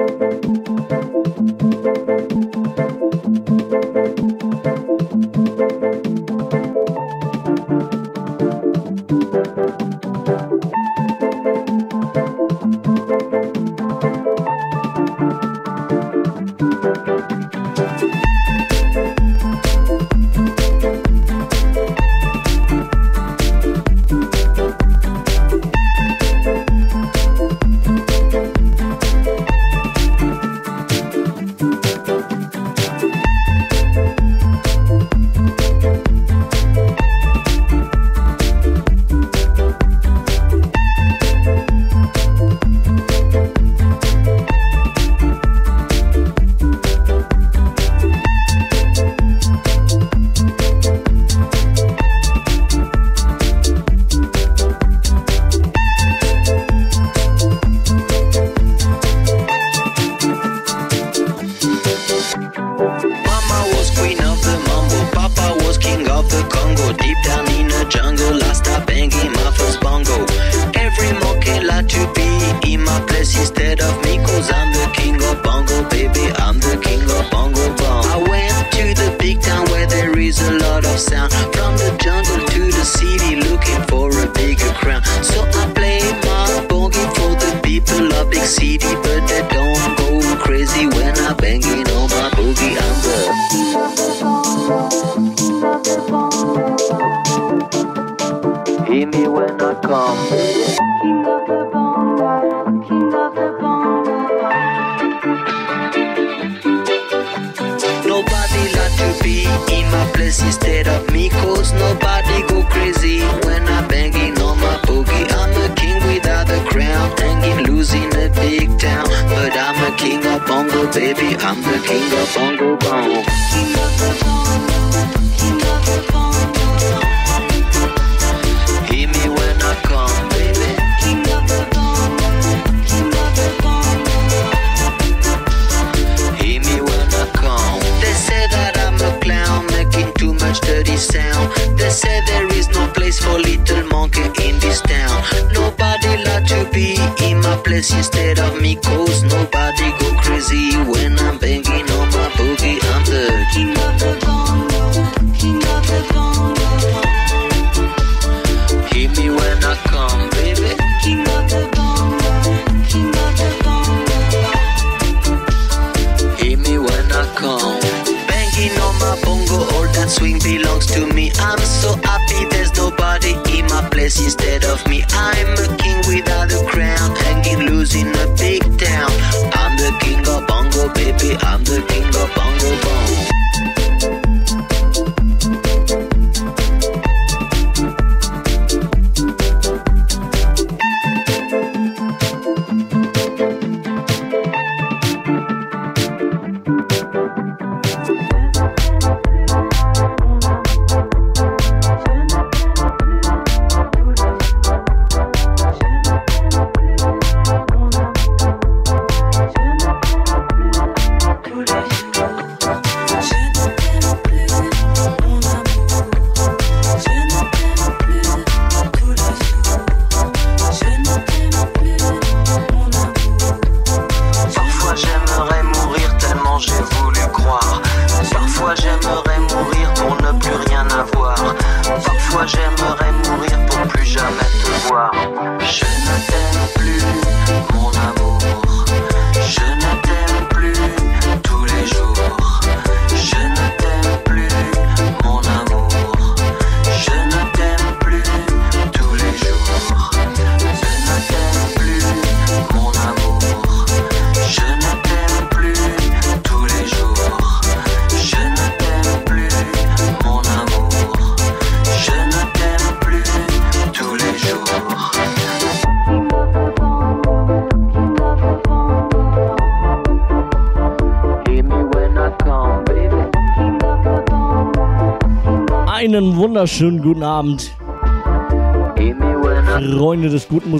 wunderschönen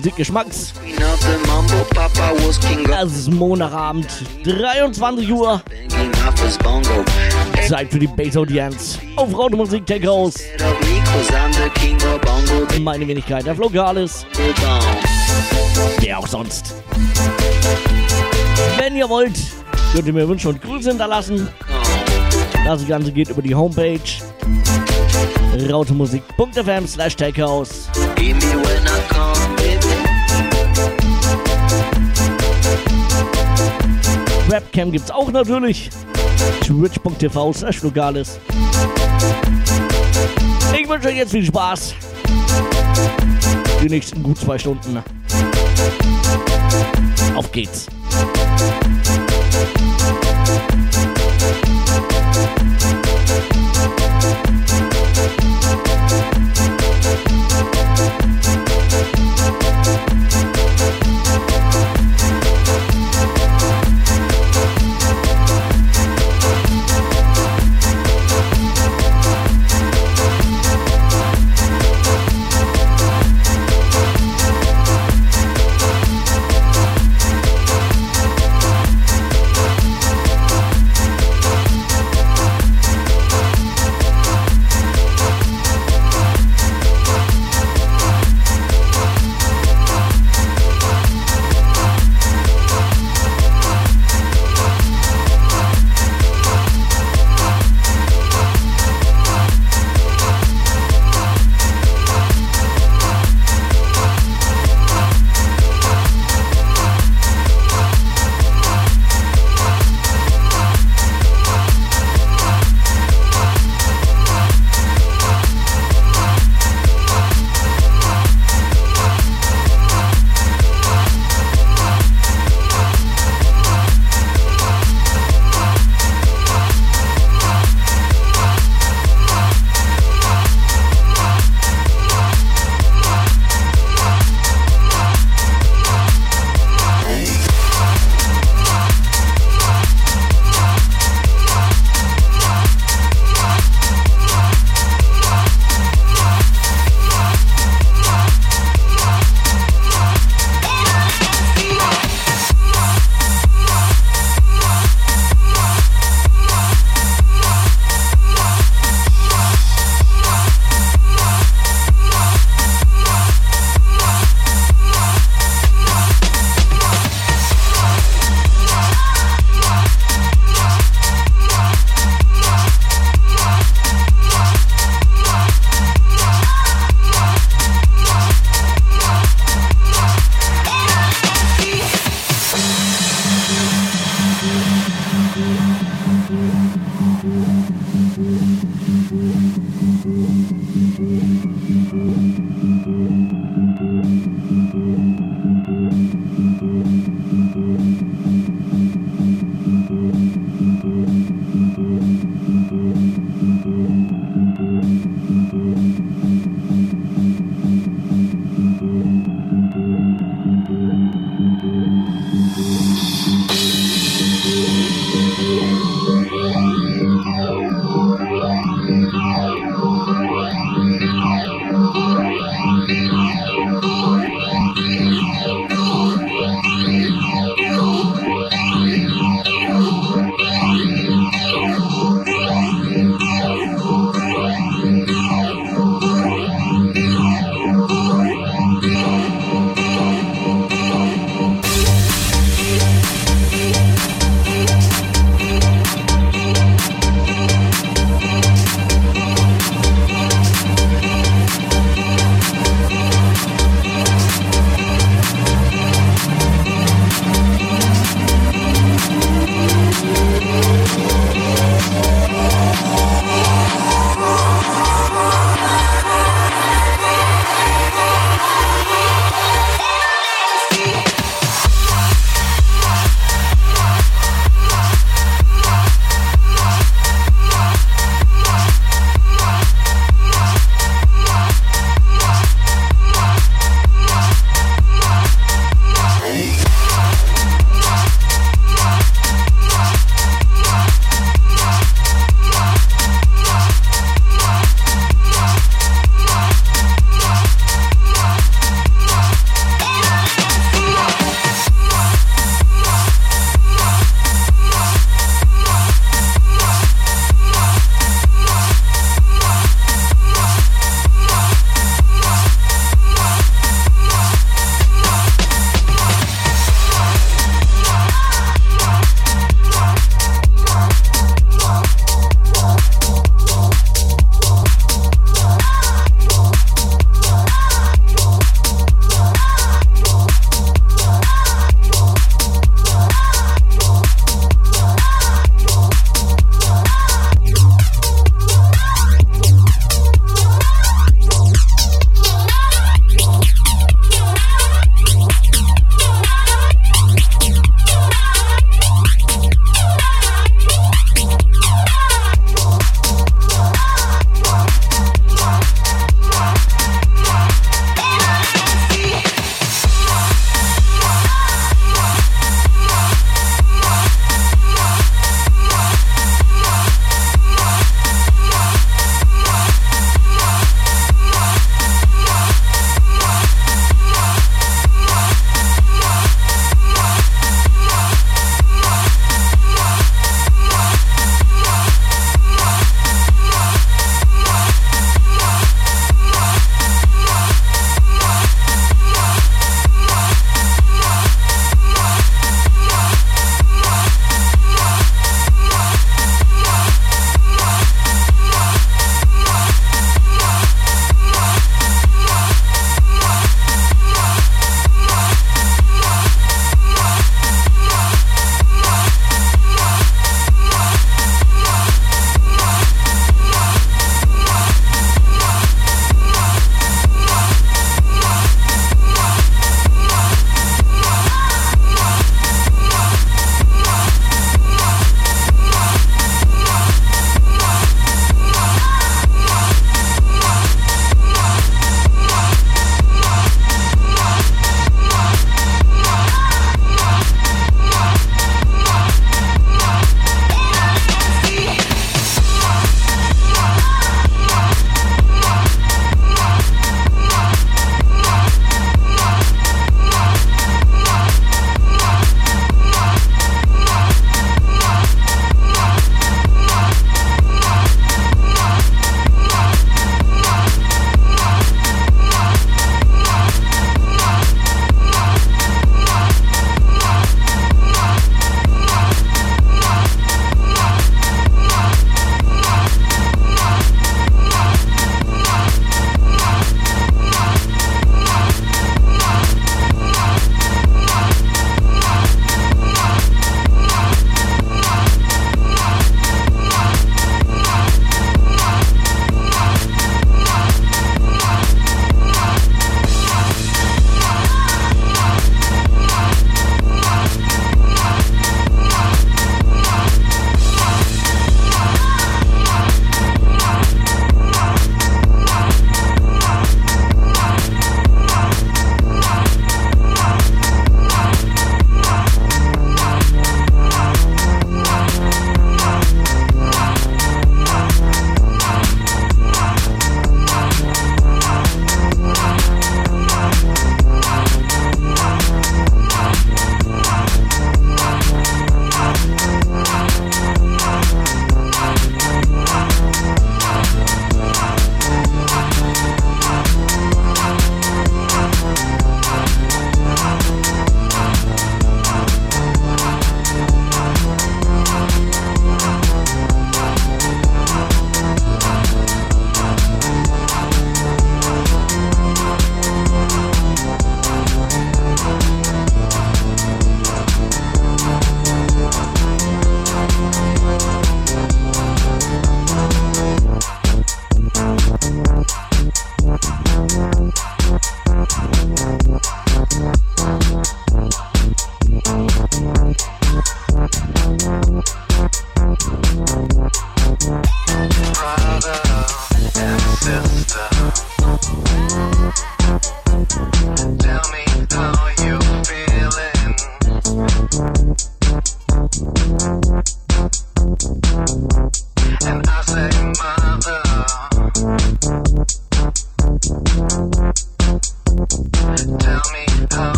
Musikgeschmacks. Es ist Montagabend, 23 Uhr. Zeit für die Bass-Audienz auf Raute Musik Tech House. Meine Wenigkeit, der Flogalis. Wer auch sonst. Wenn ihr wollt, könnt ihr mir Wünsche und Grüße hinterlassen. Das Ganze geht über die Homepage rautemusik.fm slash takehouse. Webcam gibt's auch natürlich. Twitch.tv slash Lugales. Ich wünsche euch jetzt viel Spaß. Die nächsten gut zwei Stunden. Auf geht's.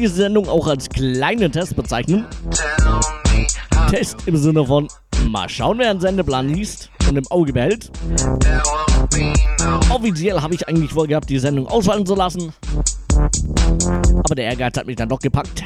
Diese Sendung auch als kleinen Test bezeichnen. Test im Sinne von mal schauen, wer einen Sendeplan liest und im Auge behält. Offiziell habe ich eigentlich vorgehabt, die Sendung ausfallen zu lassen. Aber der Ehrgeiz hat mich dann doch gepackt.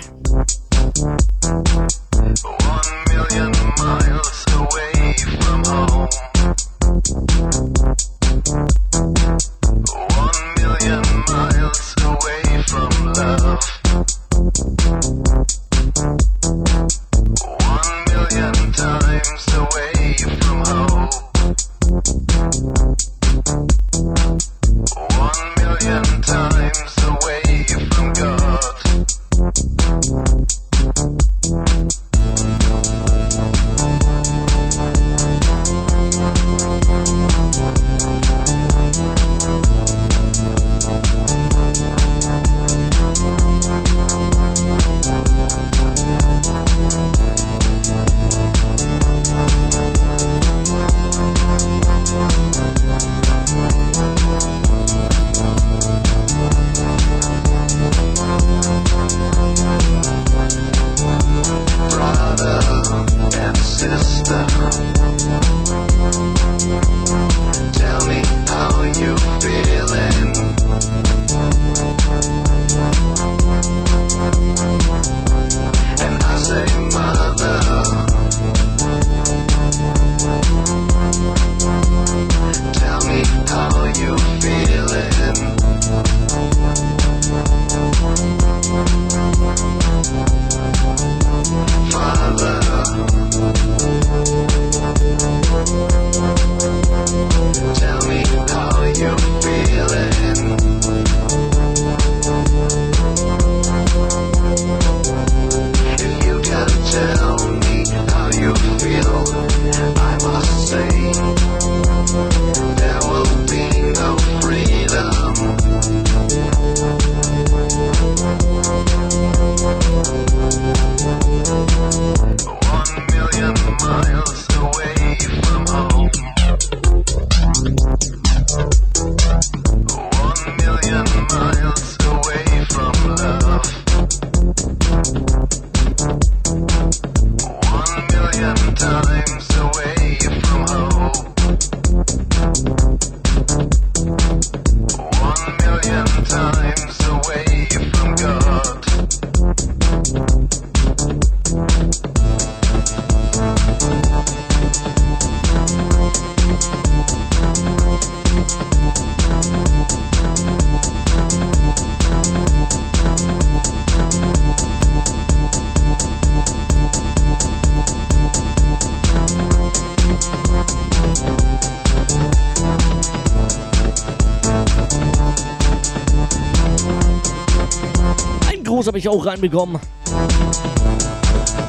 Ich auch reinbekommen.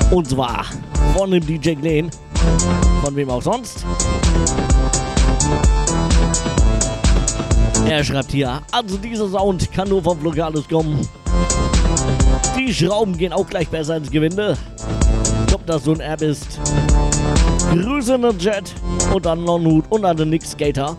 Und zwar von dem DJ Glenn. Von wem auch sonst. Er schreibt hier, also dieser Sound kann nur vom Lokales kommen. Die Schrauben gehen auch gleich besser ins Gewinde. Ob das so ein App ist. Grüße an den Jet und an Non-Hut und an den Nick Skater.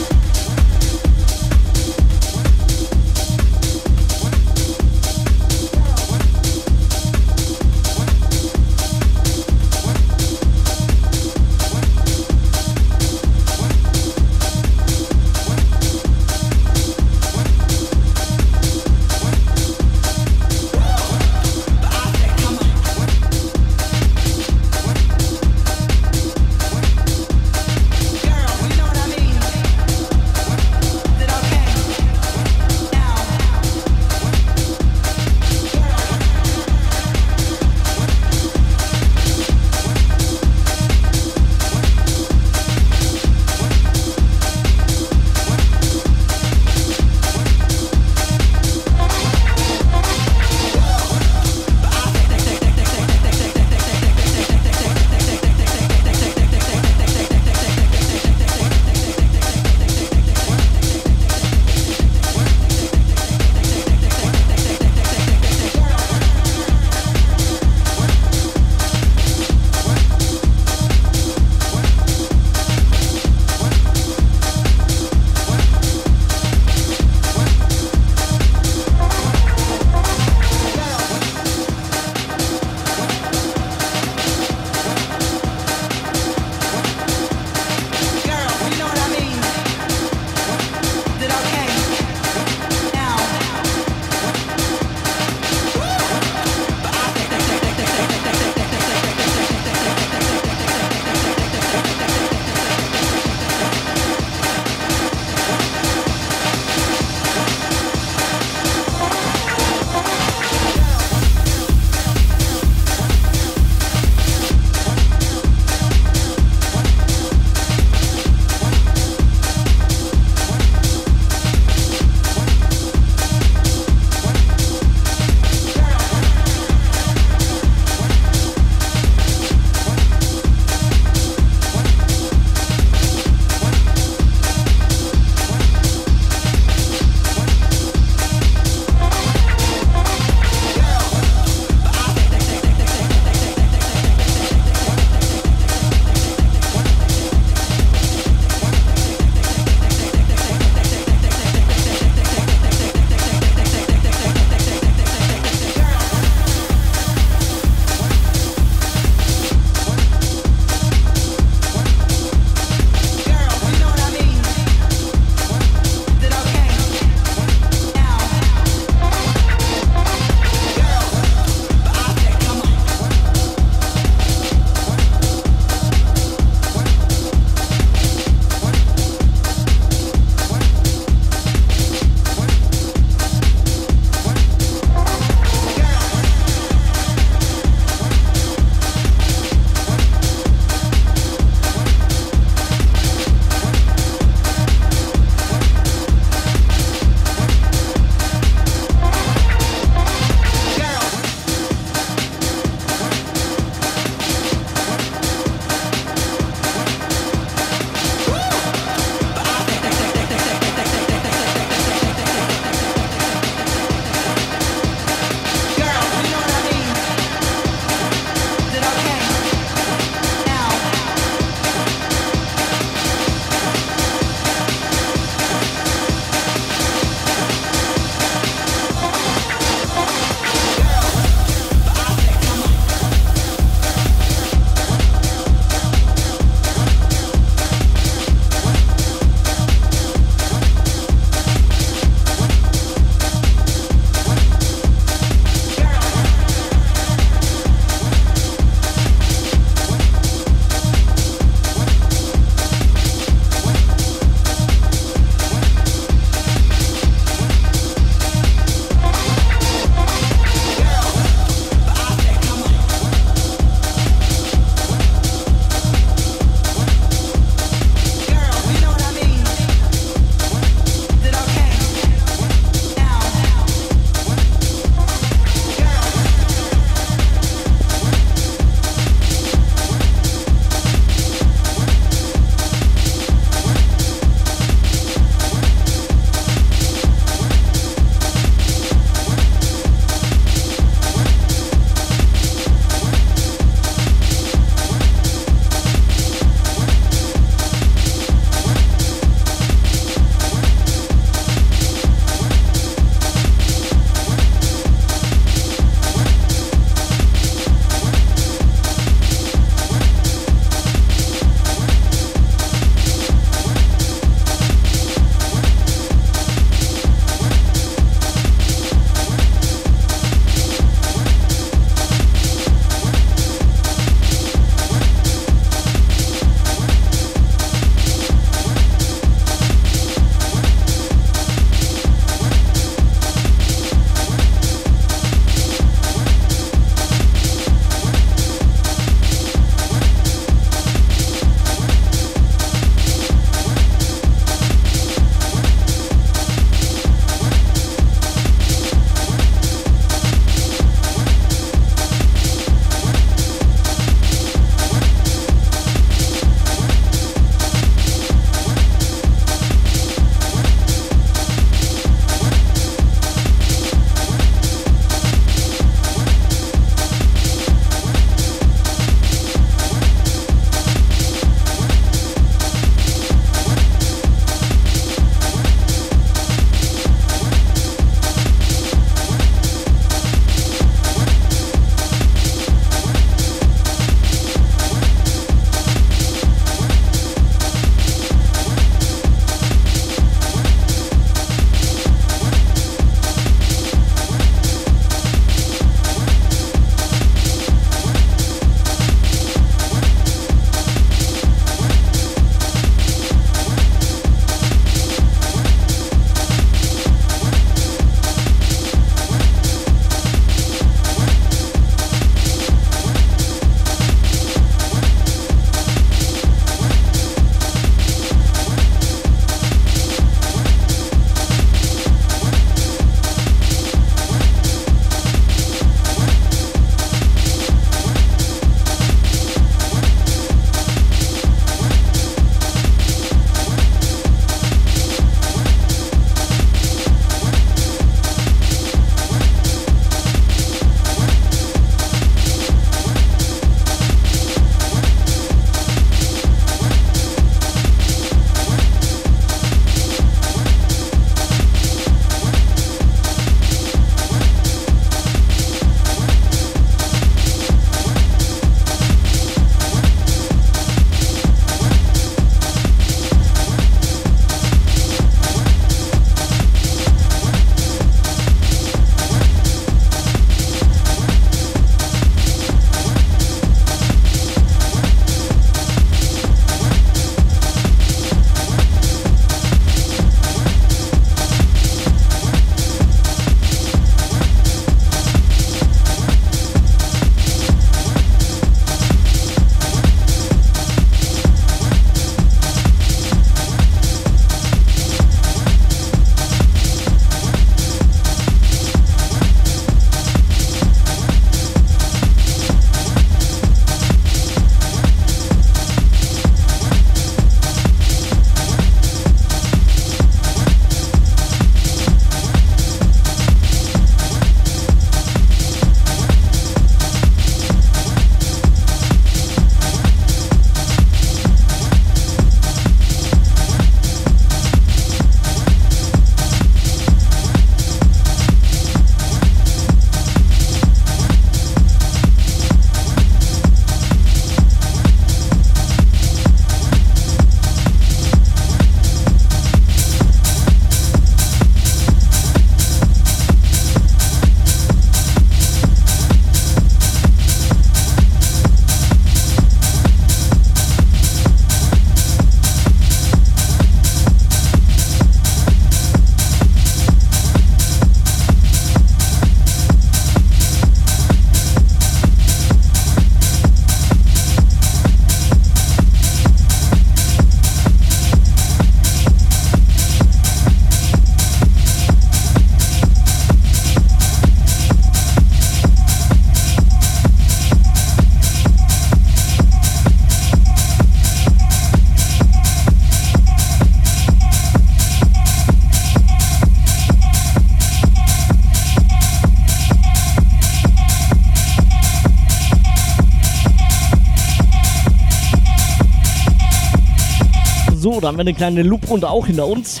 Dann haben wir eine kleine Loop-Runde auch hinter uns.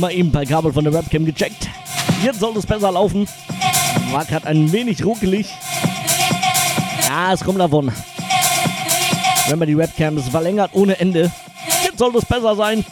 Mal eben per Kabel von der Webcam gecheckt. Jetzt soll es besser laufen. War gerade ein wenig ruckelig. Ja, es kommt davon. Wenn man die Webcam verlängert ohne Ende. Jetzt soll es besser sein.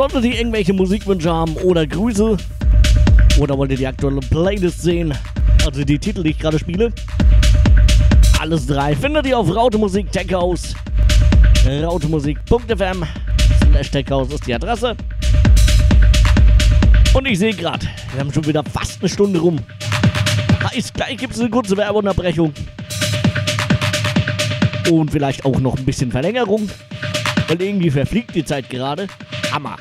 Solltet ihr irgendwelche Musikwünsche haben oder Grüße oder wollt ihr die aktuelle Playlist sehen, also die Titel, die ich gerade spiele, alles drei findet ihr auf Rautemusik Tech House. Rautemusik.fm slash Tech House ist die Adresse. Und ich sehe gerade, wir haben schon wieder fast eine Stunde rum. Heißt, gleich gibt es eine kurze Werbeunterbrechung. Und vielleicht auch noch ein bisschen Verlängerung. Weil irgendwie verfliegt die Zeit gerade. Hammer.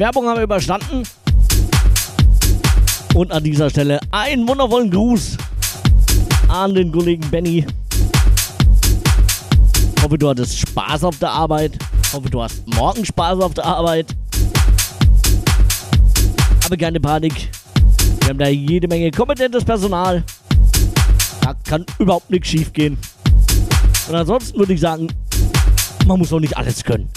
Werbung haben wir überstanden. Und an dieser Stelle einen wundervollen Gruß an den Kollegen Benny. Hoffe, du hattest Spaß auf der Arbeit. Hoffe, du hast morgen Spaß auf der Arbeit. Aber keine Panik. Wir haben da jede Menge kompetentes Personal. Da kann überhaupt nichts schief gehen. Und ansonsten würde ich sagen, man muss auch nicht alles können.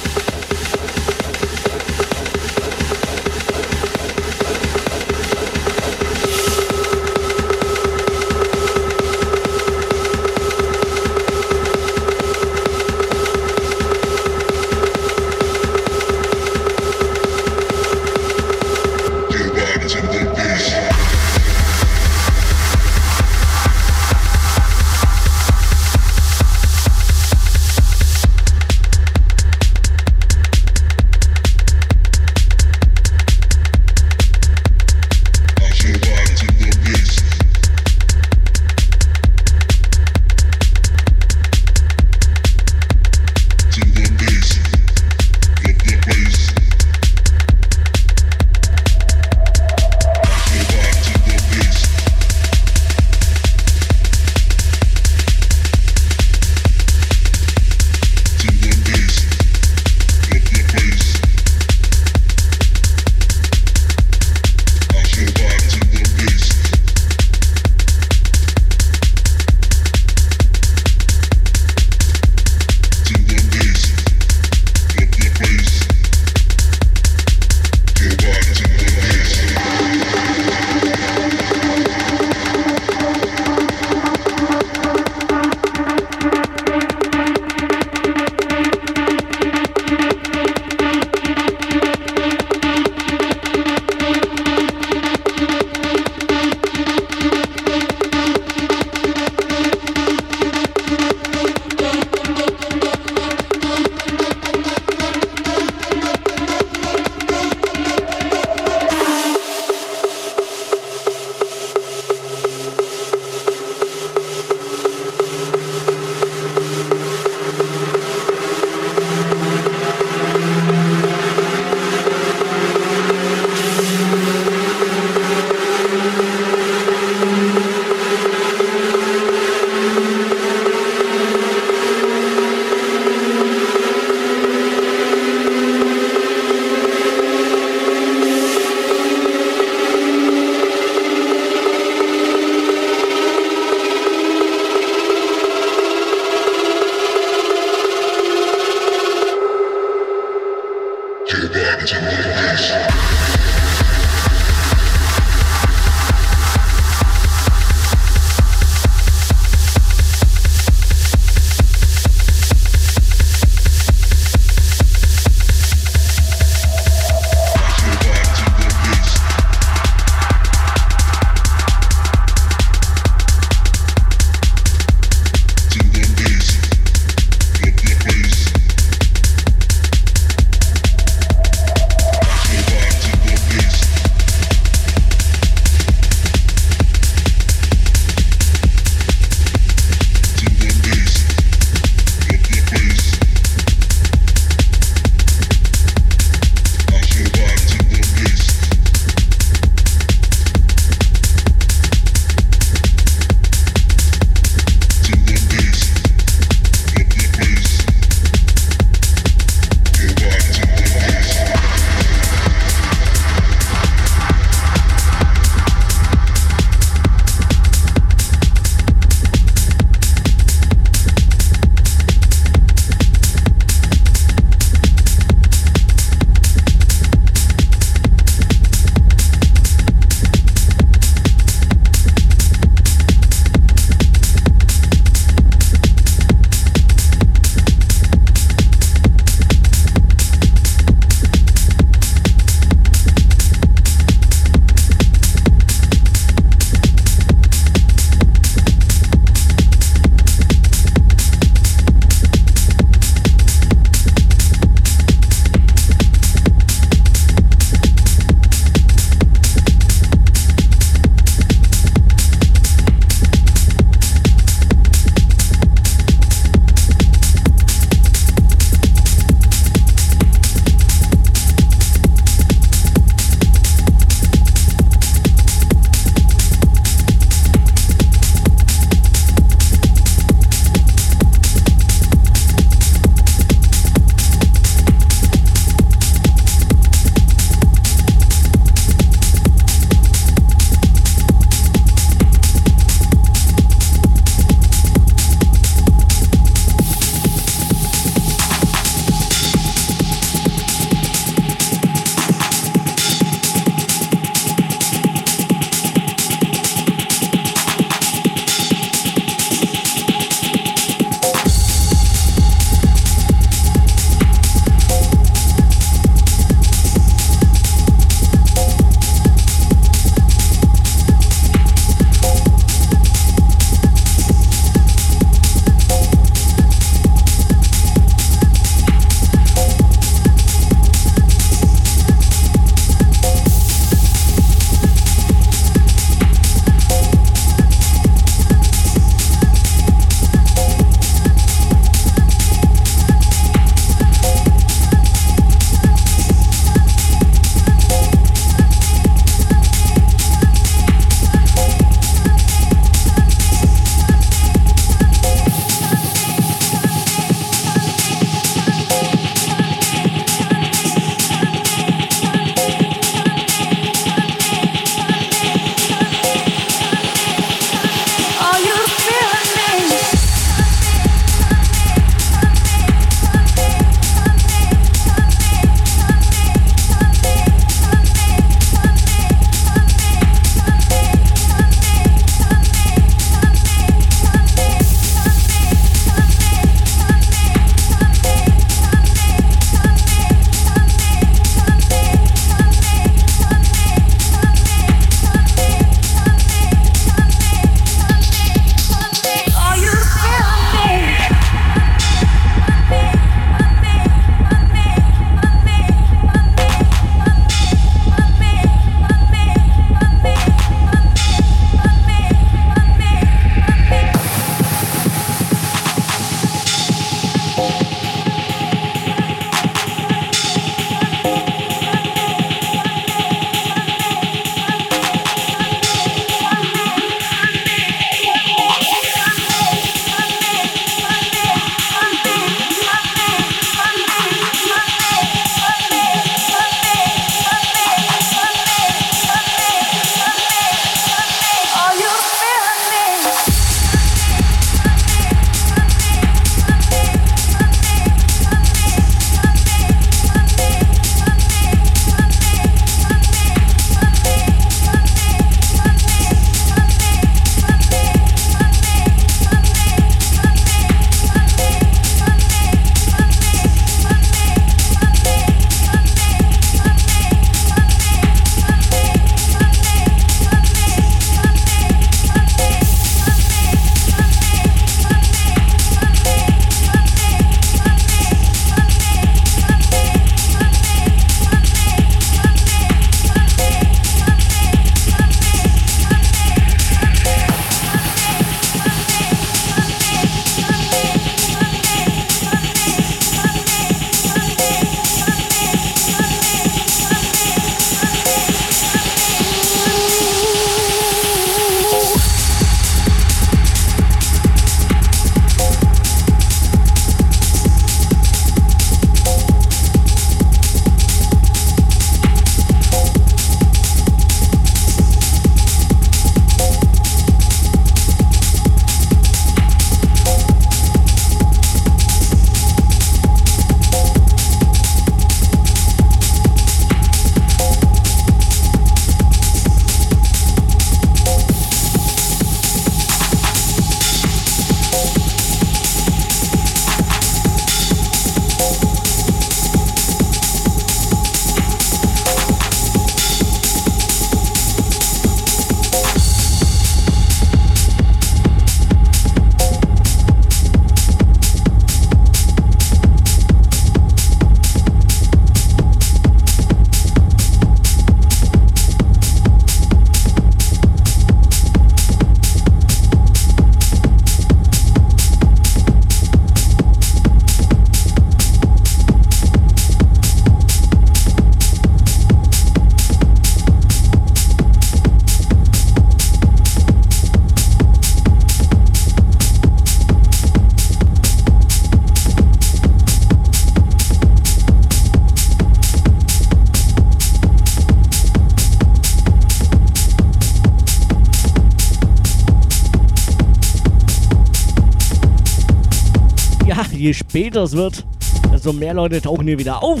Später es wird, desto mehr Leute tauchen hier wieder auf.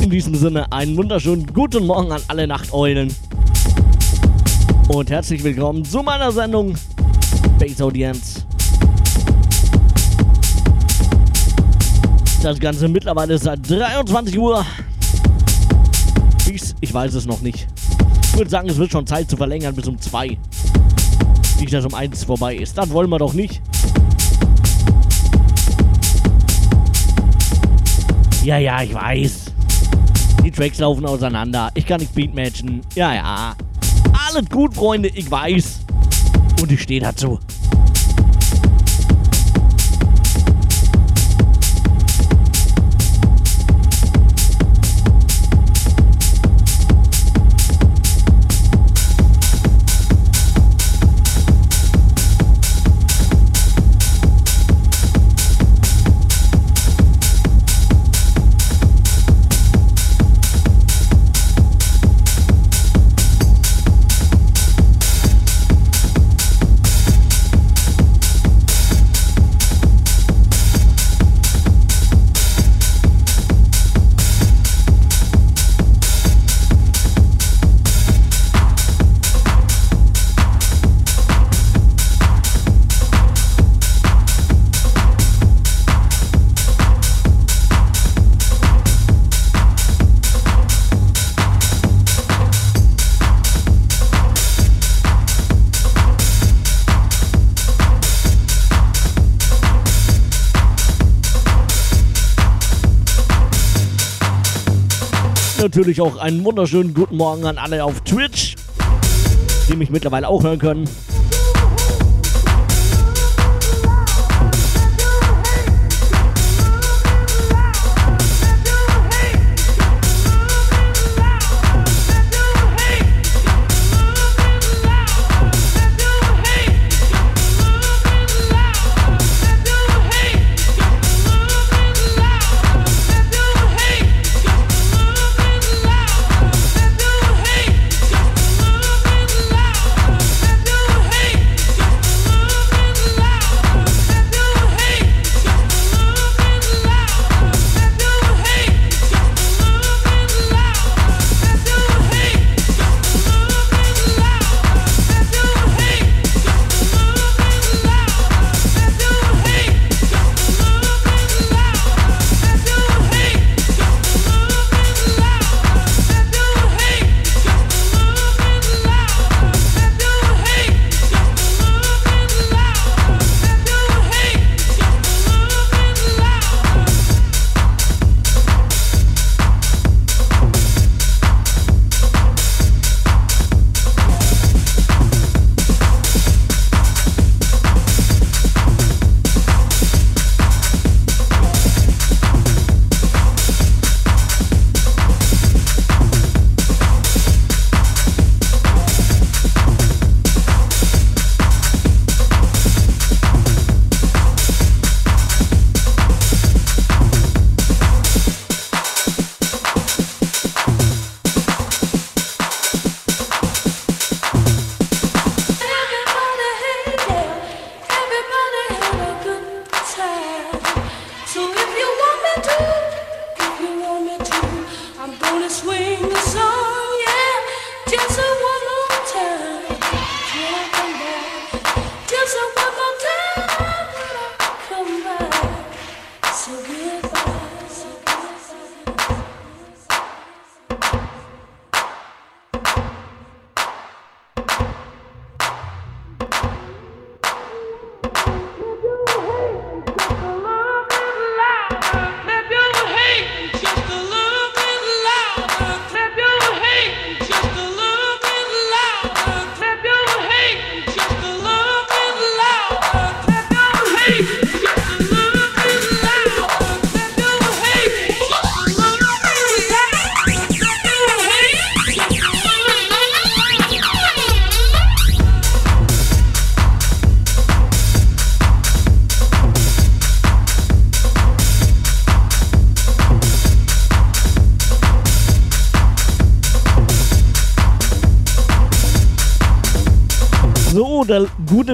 In diesem Sinne einen wunderschönen guten Morgen an alle Nachteulen. Und herzlich willkommen zu meiner Sendung Base Audience. Das Ganze mittlerweile seit 23 Uhr. Bis, ich weiß es noch nicht. Ich würde sagen, es wird schon Zeit zu verlängern bis um 2. Nicht, dass um 1 vorbei ist. Das wollen wir doch nicht. Ja, ja, ich weiß. Die Tracks laufen auseinander. Ich kann nicht beatmatchen. Ja, ja. Alles gut, Freunde, ich weiß. Und ich stehe dazu. Natürlich auch einen wunderschönen guten Morgen an alle auf Twitch, die mich mittlerweile auch hören können.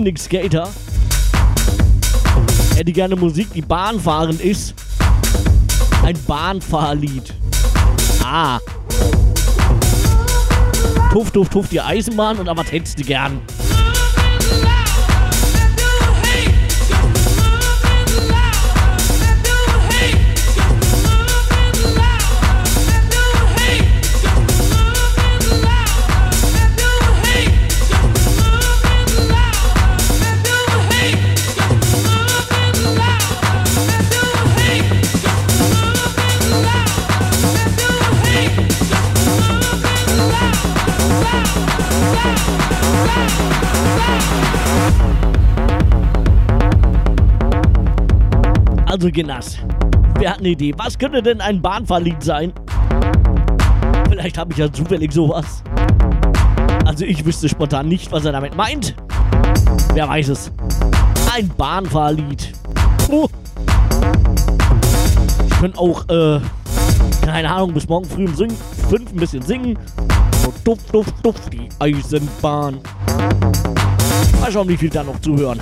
Nick Skater. Hätte gerne Musik, die bahnfahrend ist. Ein Bahnfahrlied. Ah. Tuff, tuff, tuff, die Eisenbahn und aber hättest du gern? Also Genass, wer hat eine Idee? Was könnte denn ein Bahnfahrlied sein? Vielleicht habe ich ja zufällig sowas. Also ich wüsste spontan nicht, was er damit meint. Wer weiß es. Ein Bahnfahrlied. Oh. Ich könnte auch, äh, keine Ahnung, bis morgen früh um singen, fünf ein bisschen singen. So duff, duff, duff, die Eisenbahn. Mal schauen, wie viel da noch zuhören.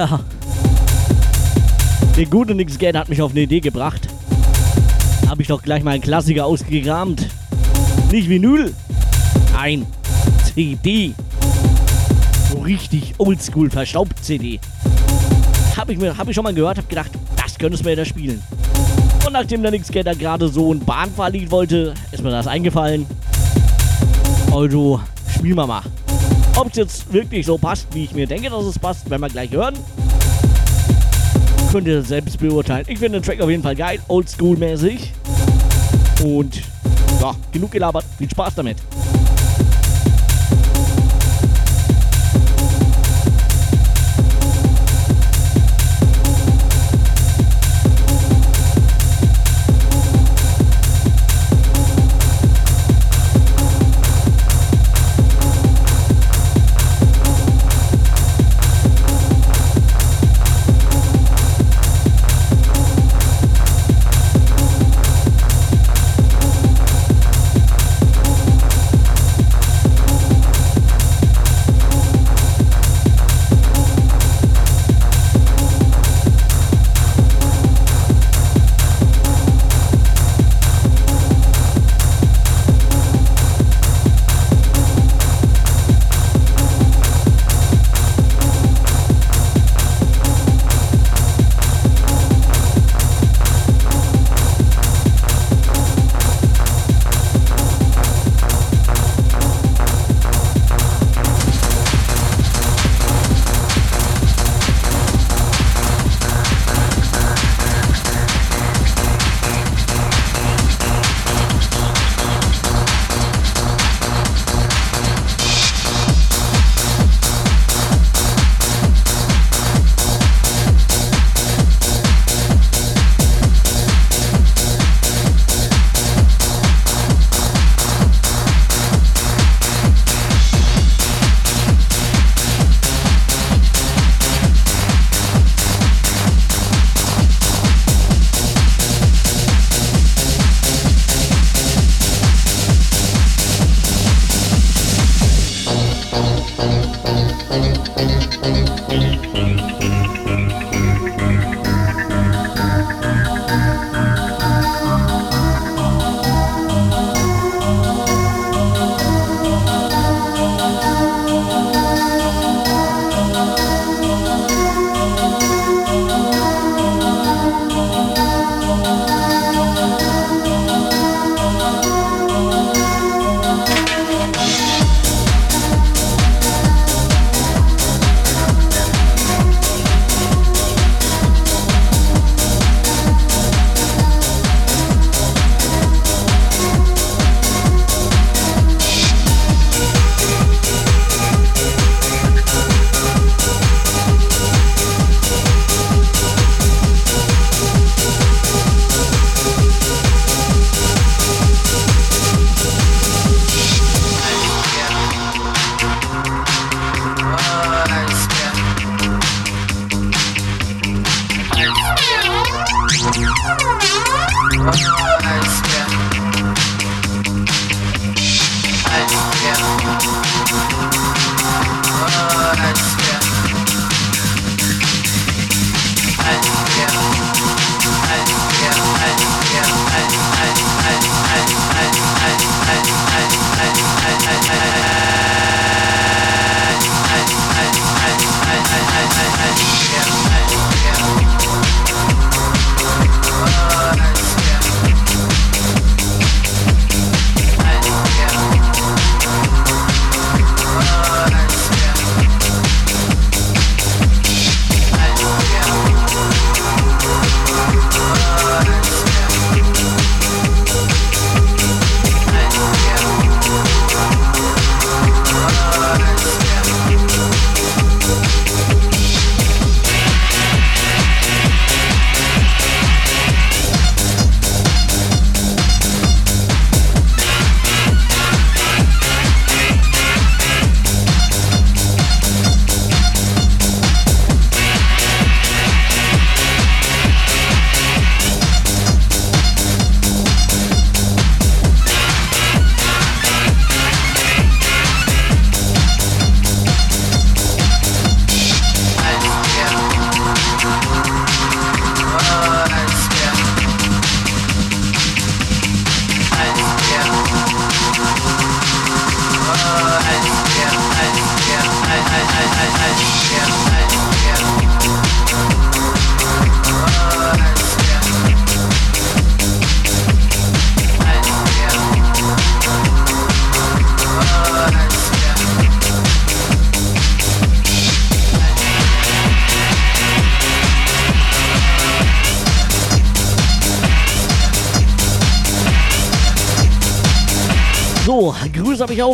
Ja. Der gute Nix Geld hat mich auf eine Idee gebracht. Habe ich doch gleich mal einen Klassiker ausgegramt. Nicht Vinyl. Nein. CD. So richtig oldschool, verstaubt CD. Habe ich, hab ich schon mal gehört, habe gedacht, das könntest du mir da spielen. Und nachdem der Nixgater gerade so ein Bahnfahrlied wollte, ist mir das eingefallen. Also, spielen wir mal. Ob es jetzt wirklich so passt, wie ich mir denke, dass es passt, werden wir gleich hören. Könnt ihr selbst beurteilen. Ich finde den Track auf jeden Fall geil, oldschool-mäßig. Und ja, genug gelabert. Viel Spaß damit.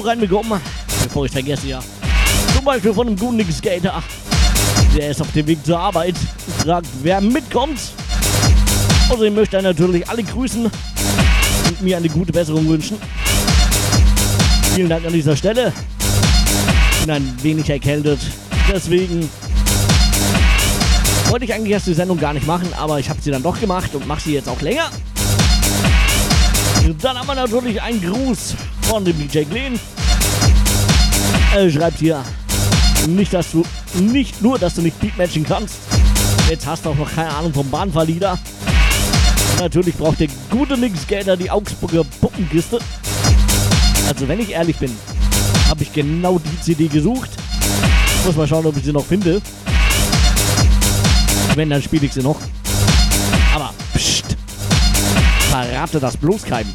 Reinbekommen, bevor ich vergesse, ja. Zum Beispiel von einem guten Skater. Der ist auf dem Weg zur Arbeit fragt, wer mitkommt. Außerdem möchte er natürlich alle grüßen und mir eine gute Besserung wünschen. Vielen Dank an dieser Stelle. Bin ein wenig erkältet. Deswegen wollte ich eigentlich erst die Sendung gar nicht machen, aber ich habe sie dann doch gemacht und mache sie jetzt auch länger. Dann haben wir natürlich einen Gruß von dem DJ Glenn. Er schreibt hier, nicht, dass du, nicht nur, dass du nicht Beatmatchen kannst, jetzt hast du auch noch keine Ahnung vom Bahnfahrlieder. Natürlich braucht der gute Nix-Gator die Augsburger Puppenkiste. Also wenn ich ehrlich bin, habe ich genau die CD gesucht. Muss mal schauen, ob ich sie noch finde. Wenn, dann spiele ich sie noch. Aber pst, verrate das bloß keinem.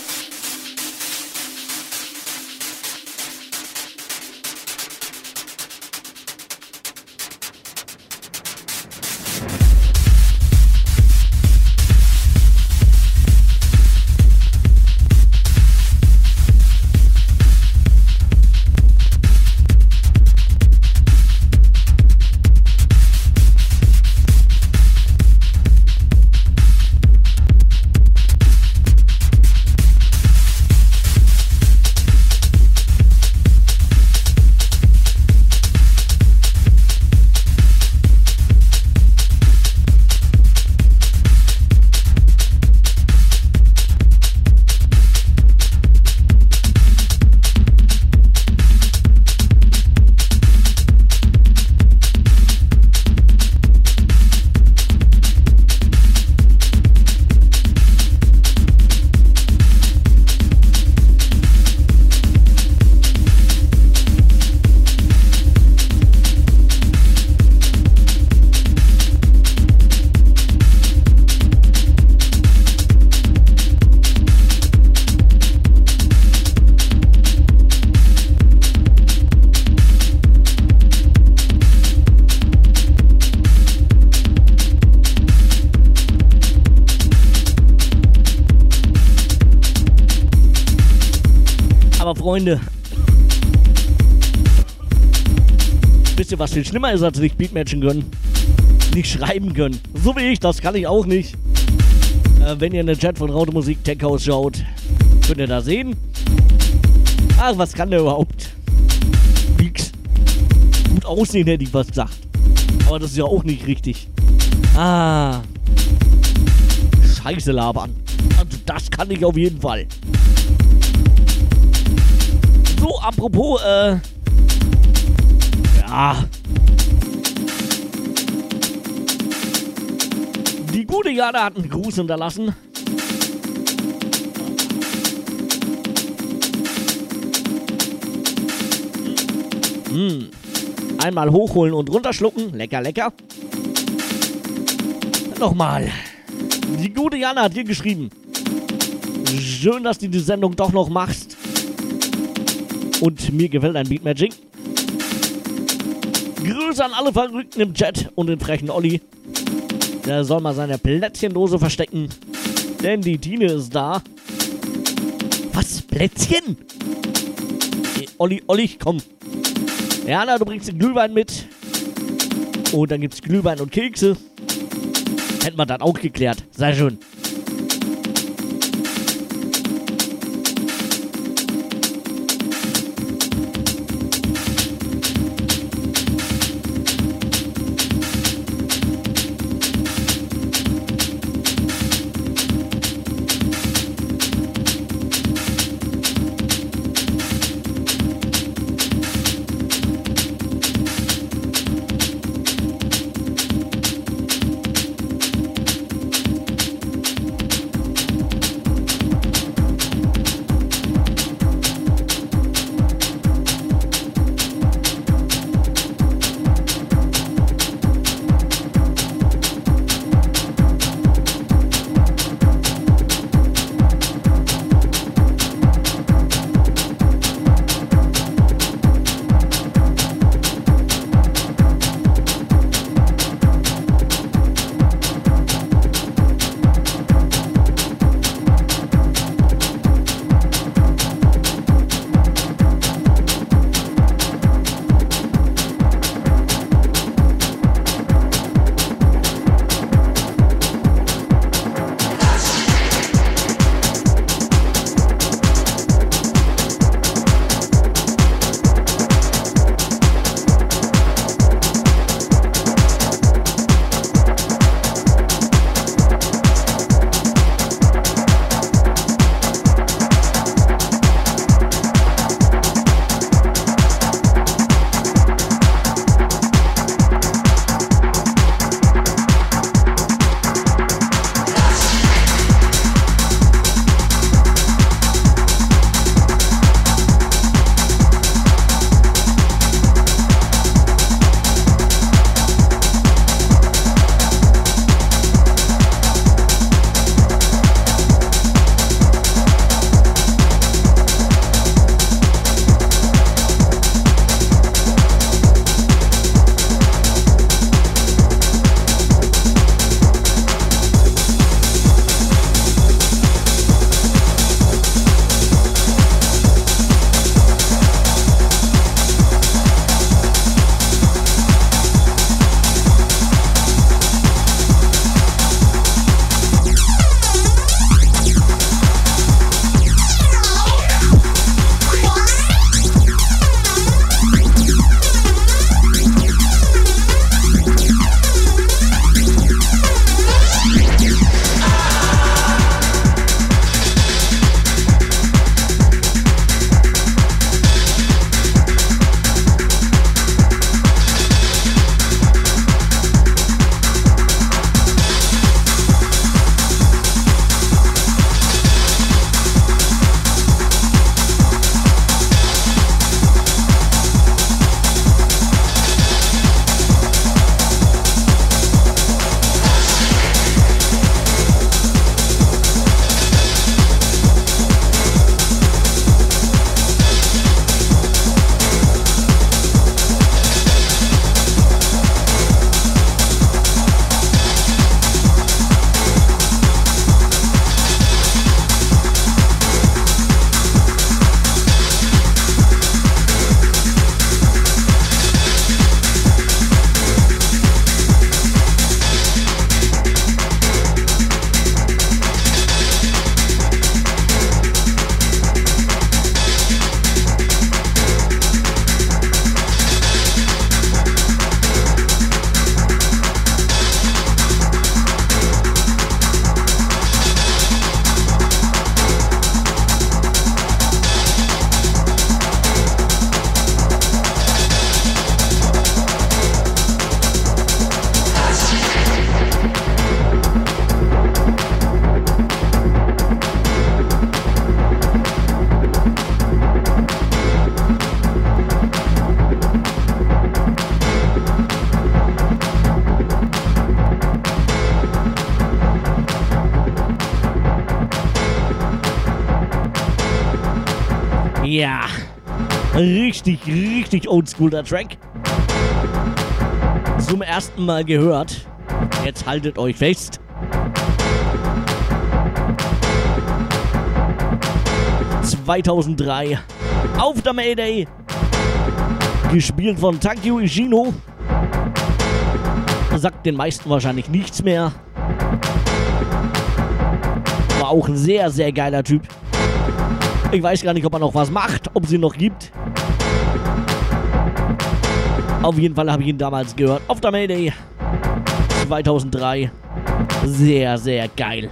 Freunde. Wisst ihr, was viel schlimmer ist, als nicht Beatmatchen können? Nicht schreiben können. So wie ich, das kann ich auch nicht. Äh, wenn ihr in den Chat von Raute Musik Tech House schaut, könnt ihr da sehen. Ach, was kann der überhaupt? Nix. Gut aussehen, hätte ich was gesagt. Aber das ist ja auch nicht richtig. Ah. Scheiße labern. Also das kann ich auf jeden Fall. Apropos, äh. Ja. Die gute Jana hat einen Gruß hinterlassen. Hm. Einmal hochholen und runterschlucken. Lecker, lecker. Nochmal. Die gute Jana hat hier geschrieben. Schön, dass du die Sendung doch noch machst. Und mir gefällt ein Beatmatching. Grüße an alle Verrückten im Chat und den frechen Olli. Der soll mal seine Plätzchendose verstecken. Denn die Tine ist da. Was? Plätzchen? Hey, Olli, Olli, komm. Ja, na, du bringst den Glühwein mit. Und dann gibt's Glühwein und Kekse. Hätten wir dann auch geklärt. Sehr schön. Richtig, richtig oldschool der Track. Zum ersten Mal gehört. Jetzt haltet euch fest. ...2003 auf der Mayday. Gespielt von Takio Ishino. Sagt den meisten wahrscheinlich nichts mehr. War auch ein sehr, sehr geiler Typ. Ich weiß gar nicht, ob er noch was macht, ob sie noch gibt. Auf jeden Fall habe ich ihn damals gehört. Auf der Mayday 2003. Sehr, sehr geil.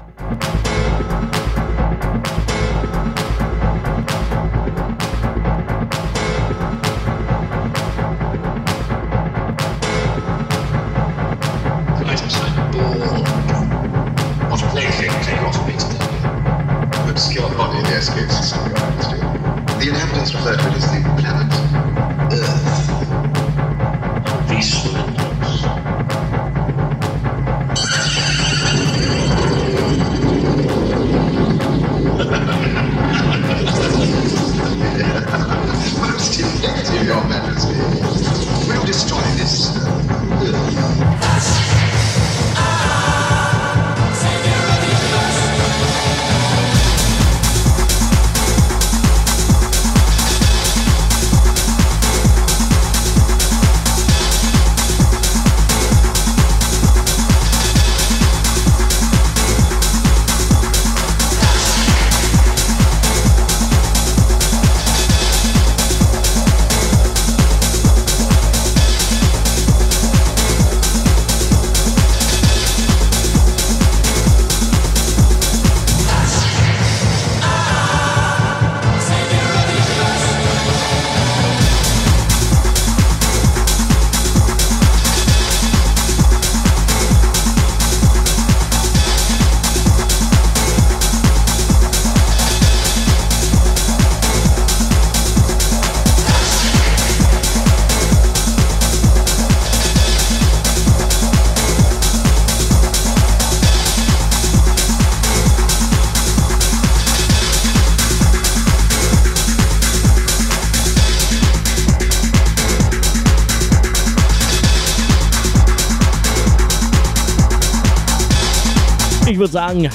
Würde sagen,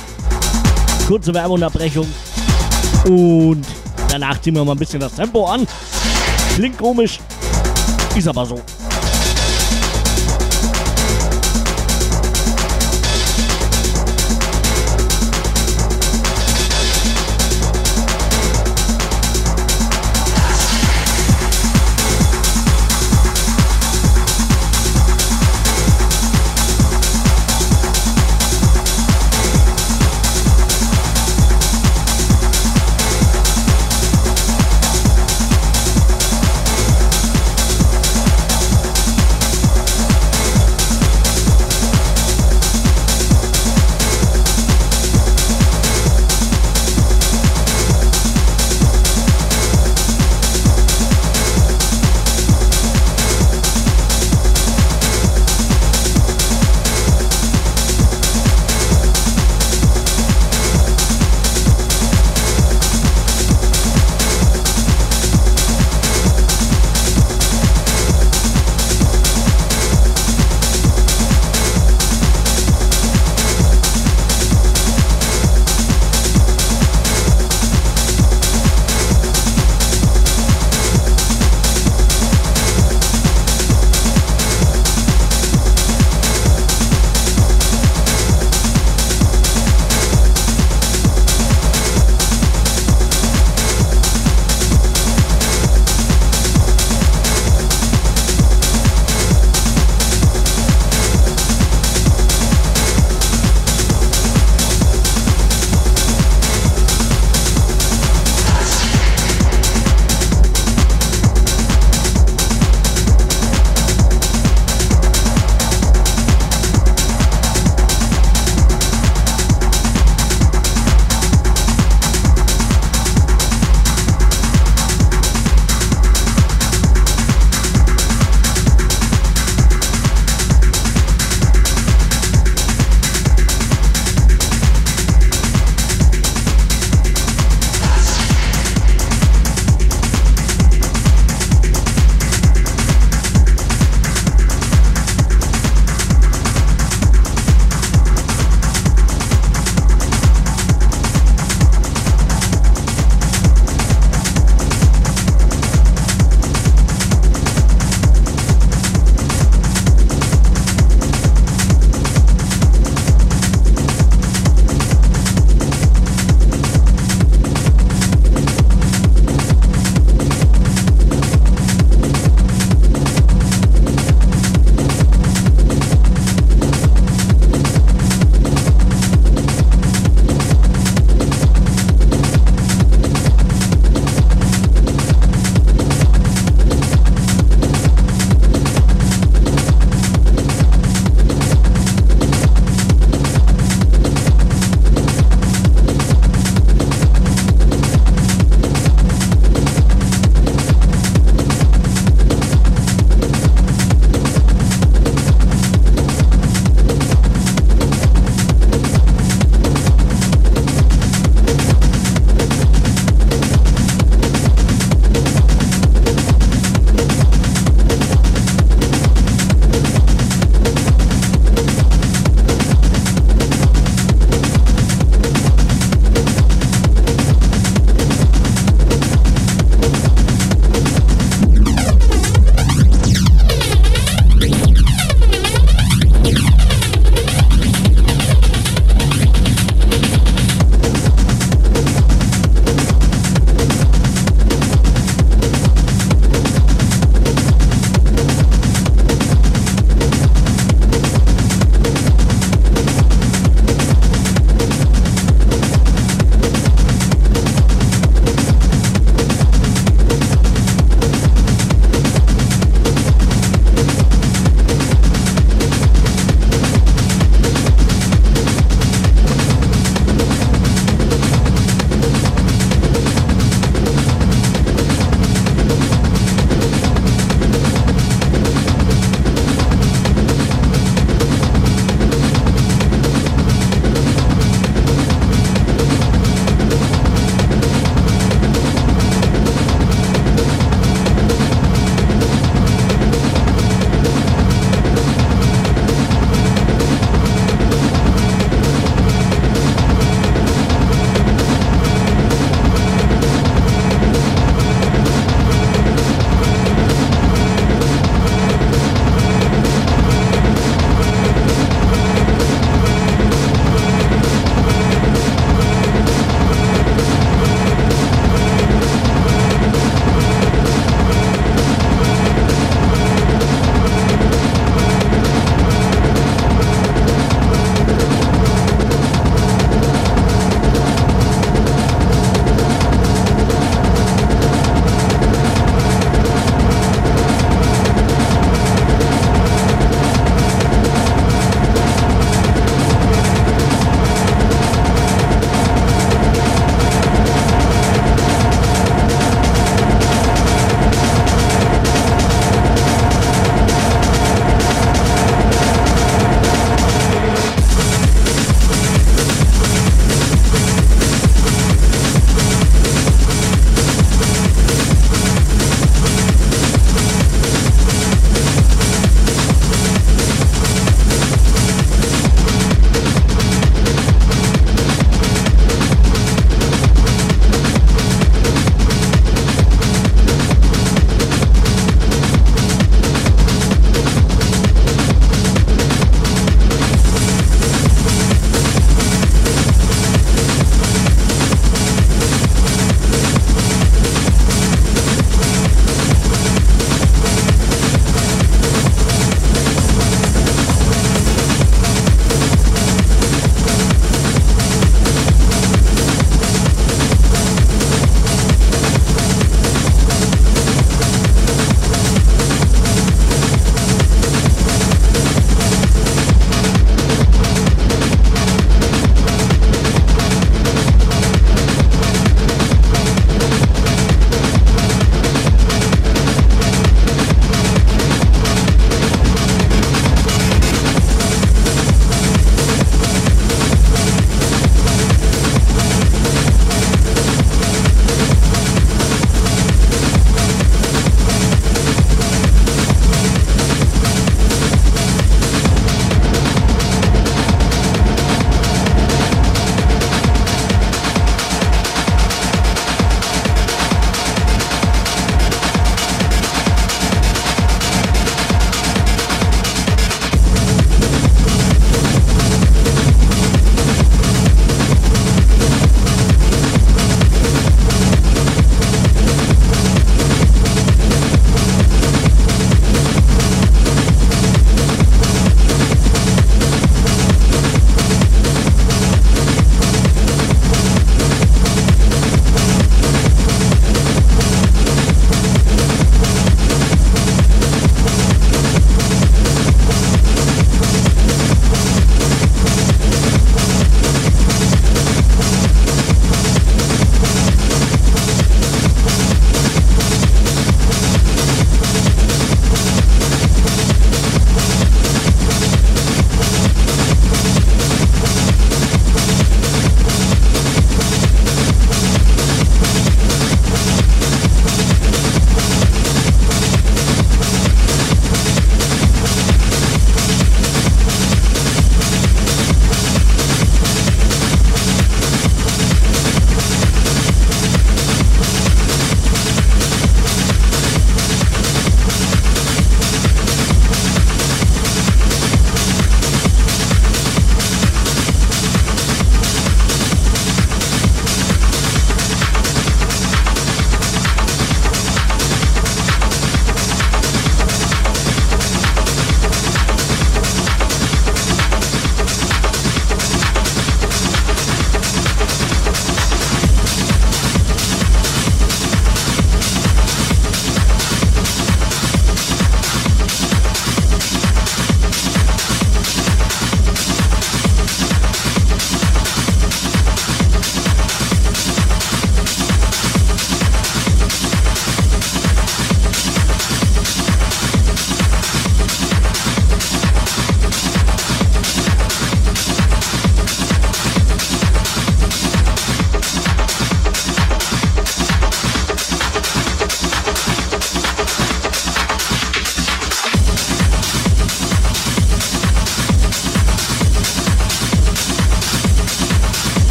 kurze Werbeunterbrechung. Und danach ziehen wir mal ein bisschen das Tempo an. Klingt komisch, ist aber so.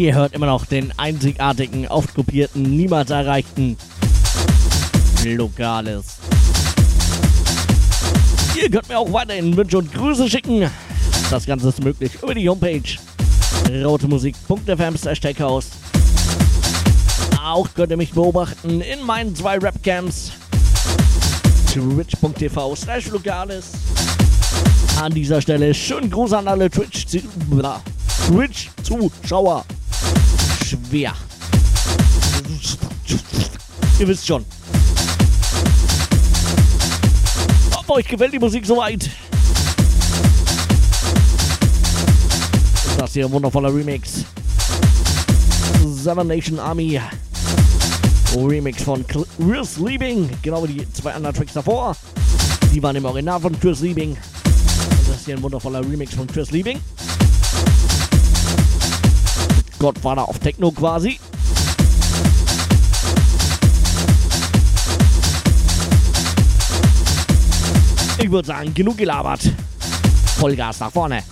Ihr hört immer noch den einzigartigen, oft kopierten, niemals erreichten Lokales. Ihr könnt mir auch weiterhin Wünsche und Grüße schicken. Das Ganze ist möglich über die Homepage rautemusik.fm Steckhaus. Auch könnt ihr mich beobachten in meinen zwei Rapcamps twitch.tv slash lokales. An dieser Stelle schönen Gruß an alle Twitch-Zuschauer. Twitch-Zuschauer. Schwer. Ihr wisst schon. Ob euch gefällt die Musik soweit? Das hier ein wundervoller Remix. Seven Nation Army. Remix von Chris Liebing. Genau wie die zwei anderen Tracks davor. Die waren im Original von Chris Liebing. Das ist hier ein wundervoller Remix von Chris Liebing. Godfather of Techno quasi. Ich würde sagen, genug gelabert. Vollgas nach vorne.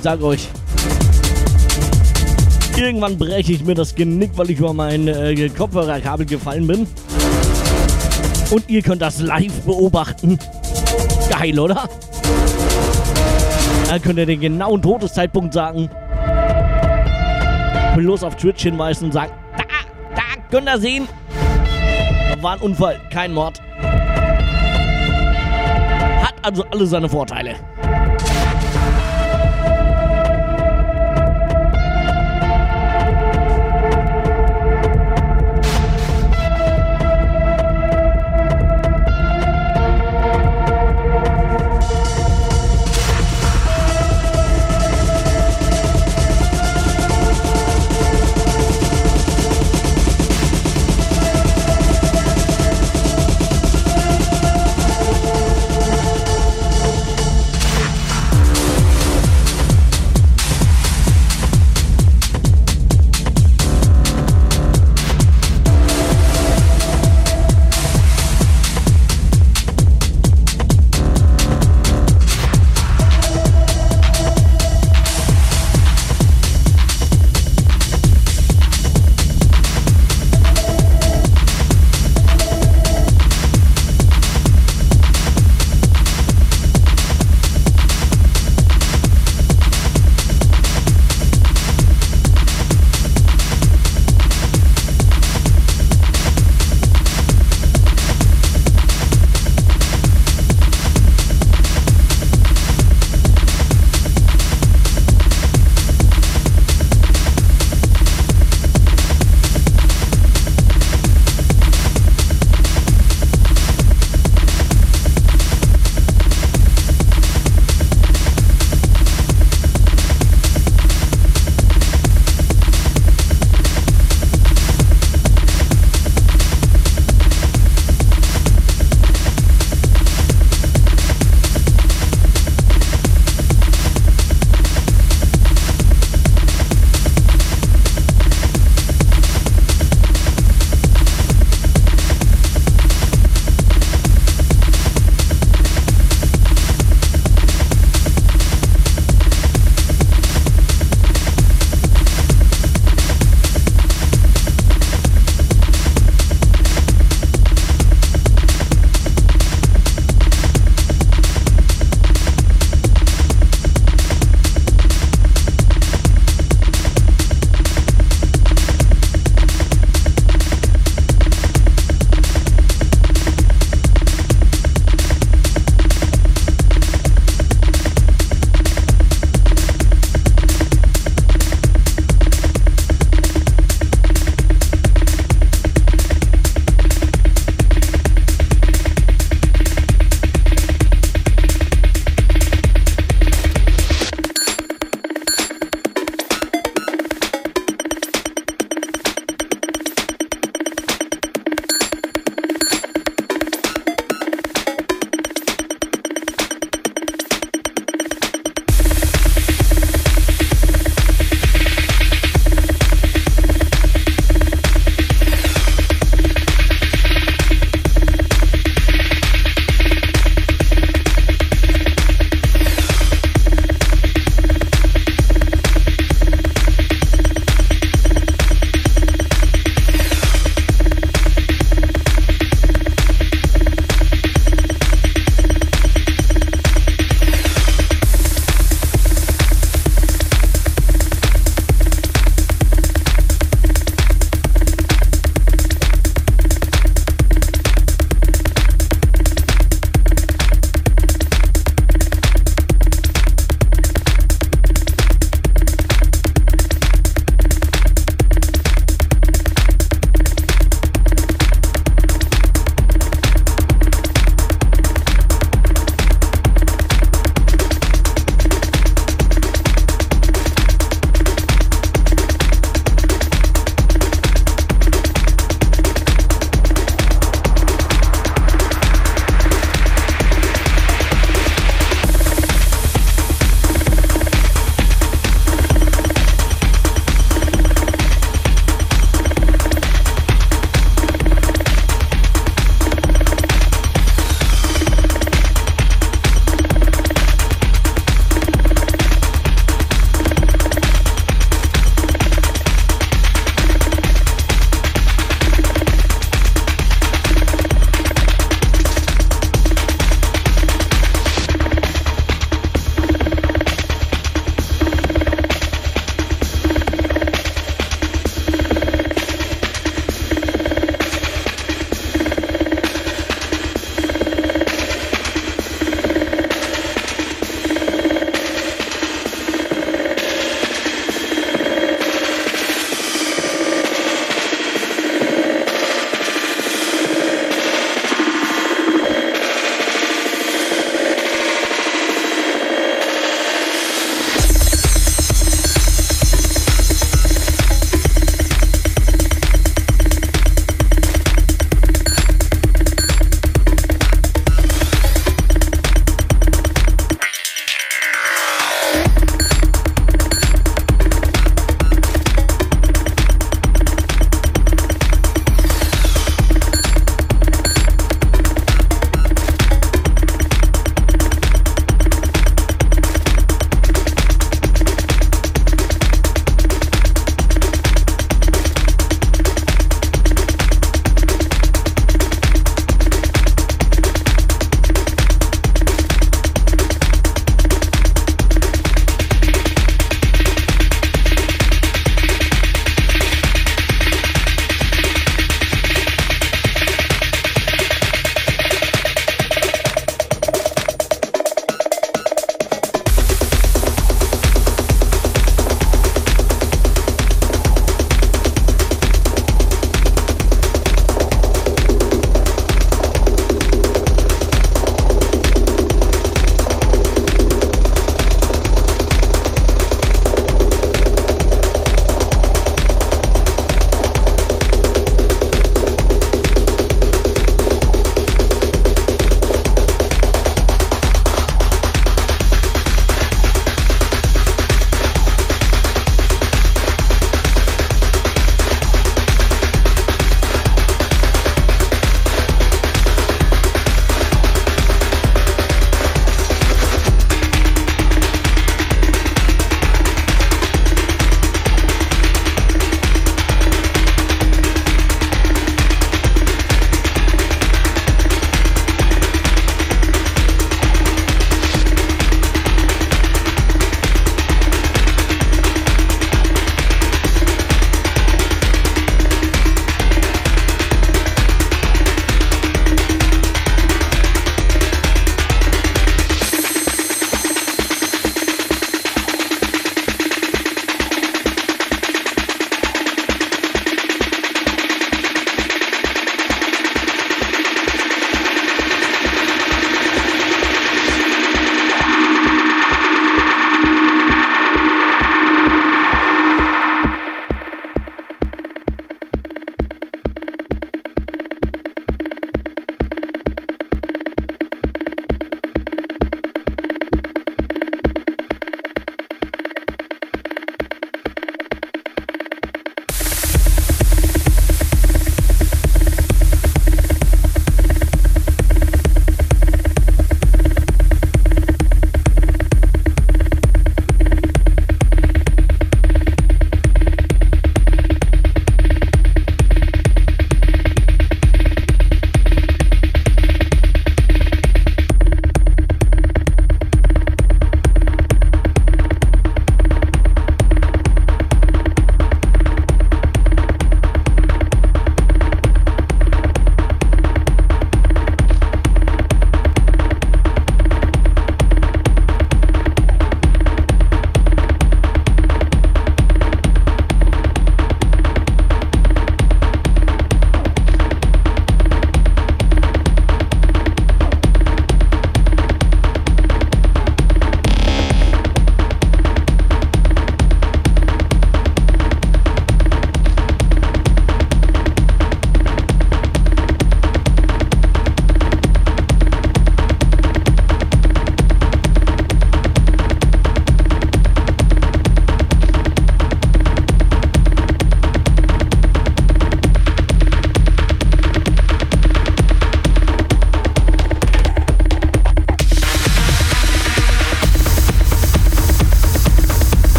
Ich sag euch, irgendwann breche ich mir das Genick, weil ich über mein äh, Kopfhörerkabel gefallen bin. Und ihr könnt das live beobachten. Geil, oder? Dann könnt ihr den genauen Todeszeitpunkt sagen. Bloß auf Twitch hinweisen und sagen, da, da, könnt ihr sehen. Da war ein Unfall, kein Mord. Hat also alle seine Vorteile.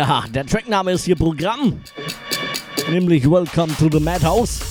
Ja, der Trackname ist hier Programm, nämlich Welcome to the Madhouse.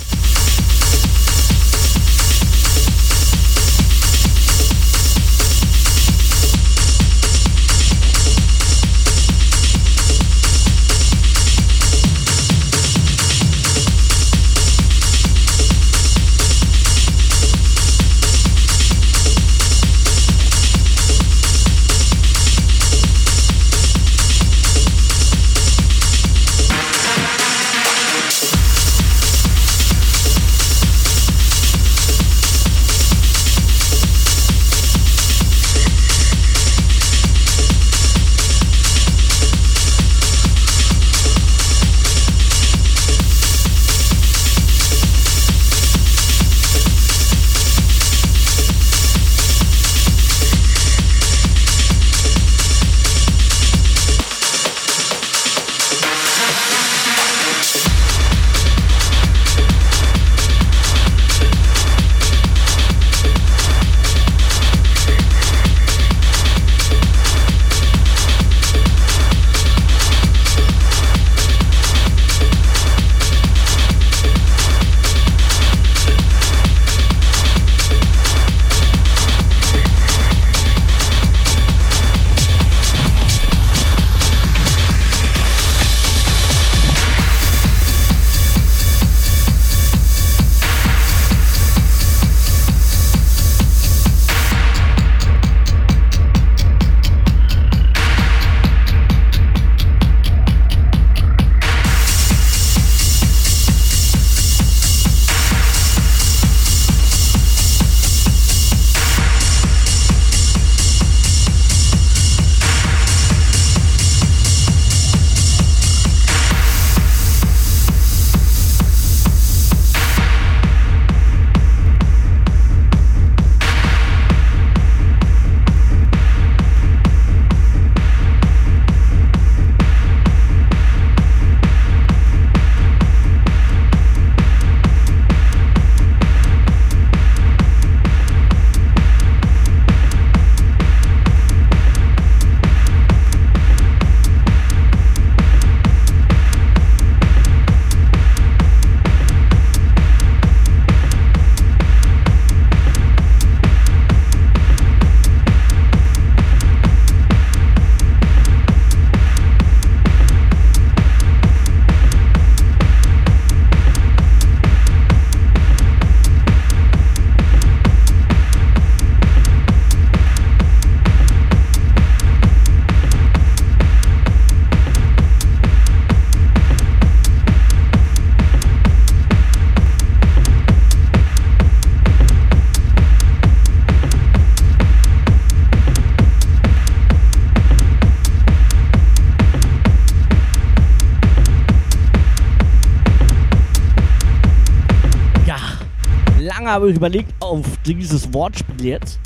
Habe überlegt, auf dieses Wortspiel jetzt.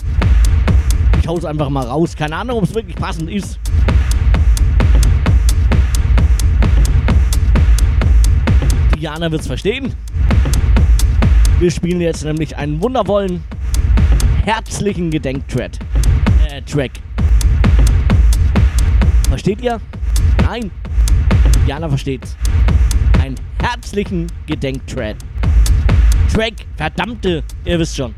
Ich hau's einfach mal raus. Keine Ahnung, ob es wirklich passend ist. Diana wird's verstehen. Wir spielen jetzt nämlich einen wundervollen, herzlichen Gedenktrack. Äh, Track. Versteht ihr? Nein. Diana versteht's. Einen herzlichen Gedenktrack. Verdammte, ihr wisst schon.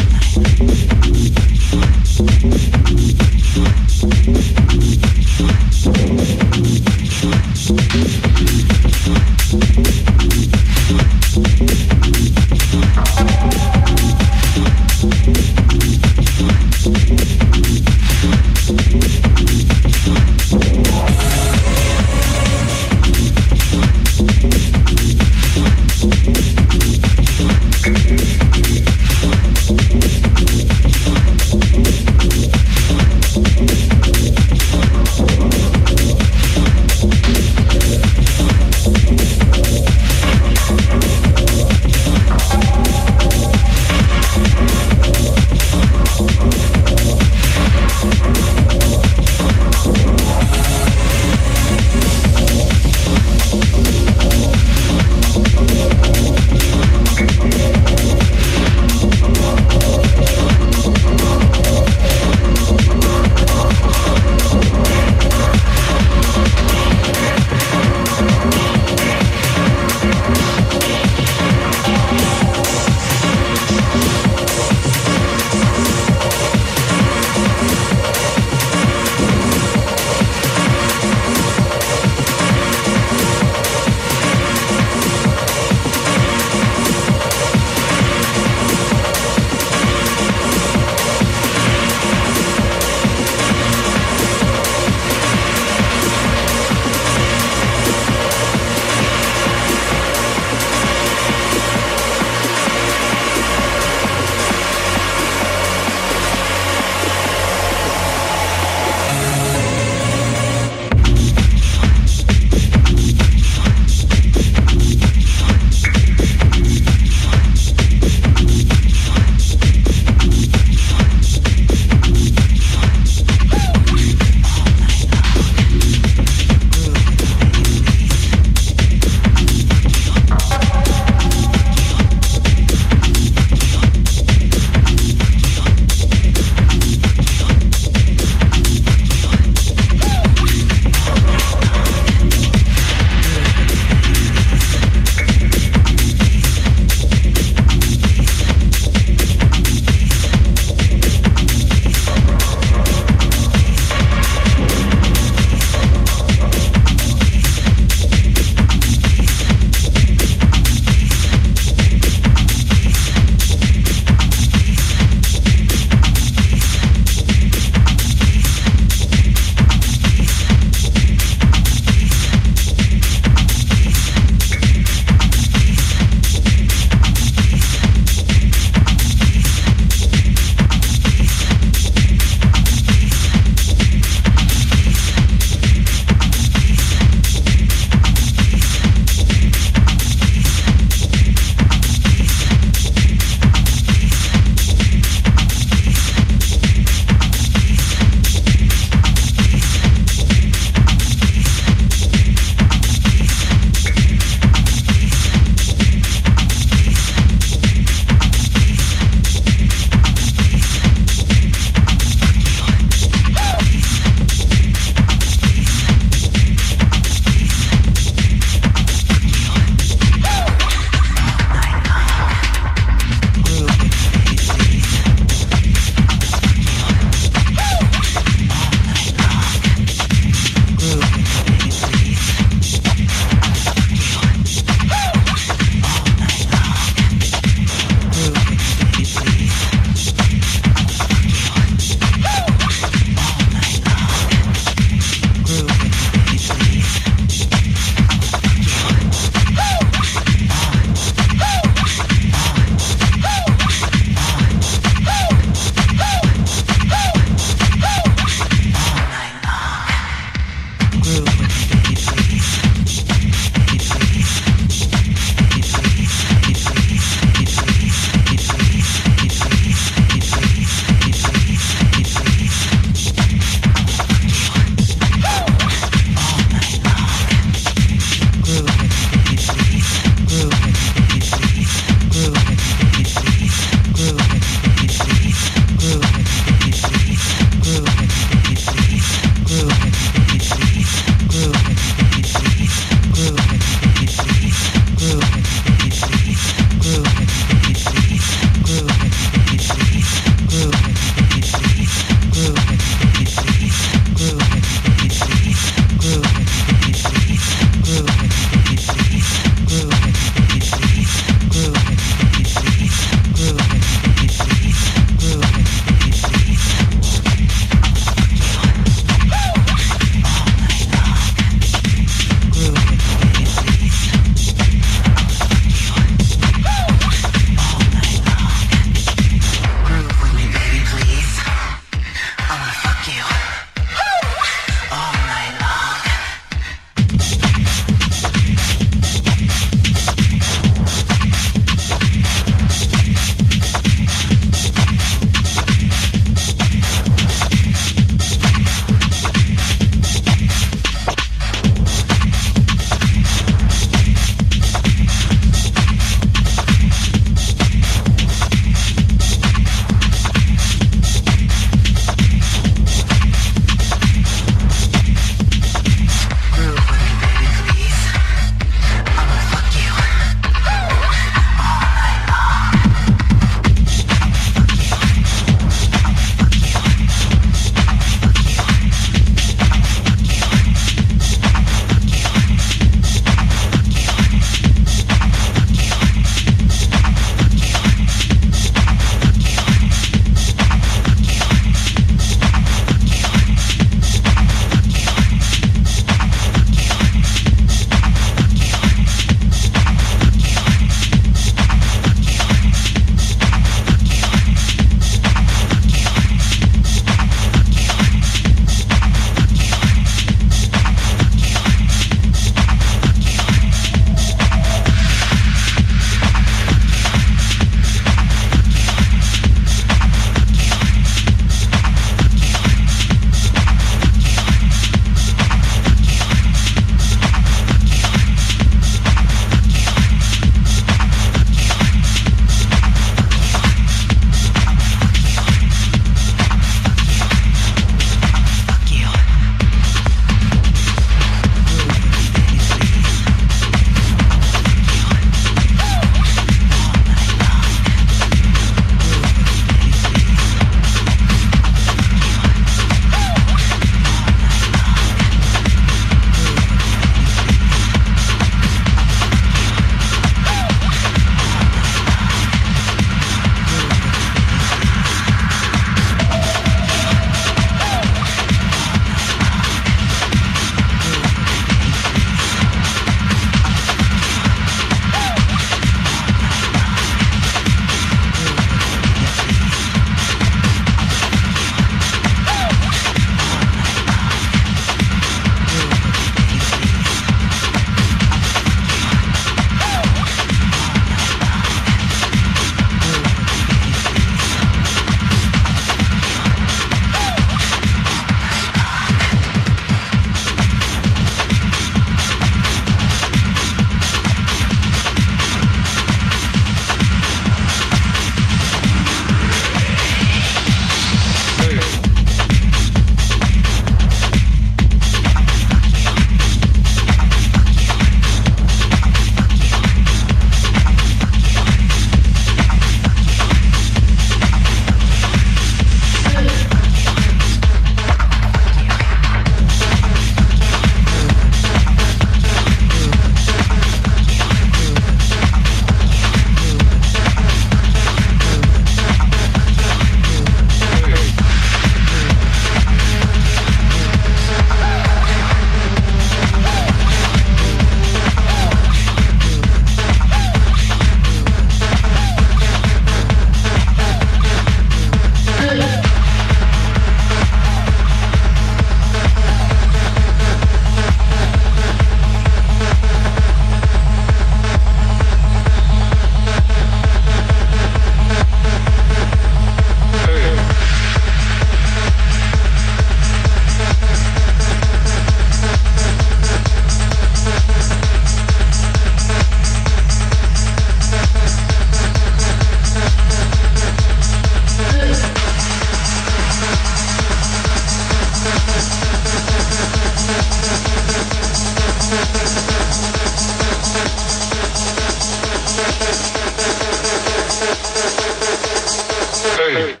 Hey.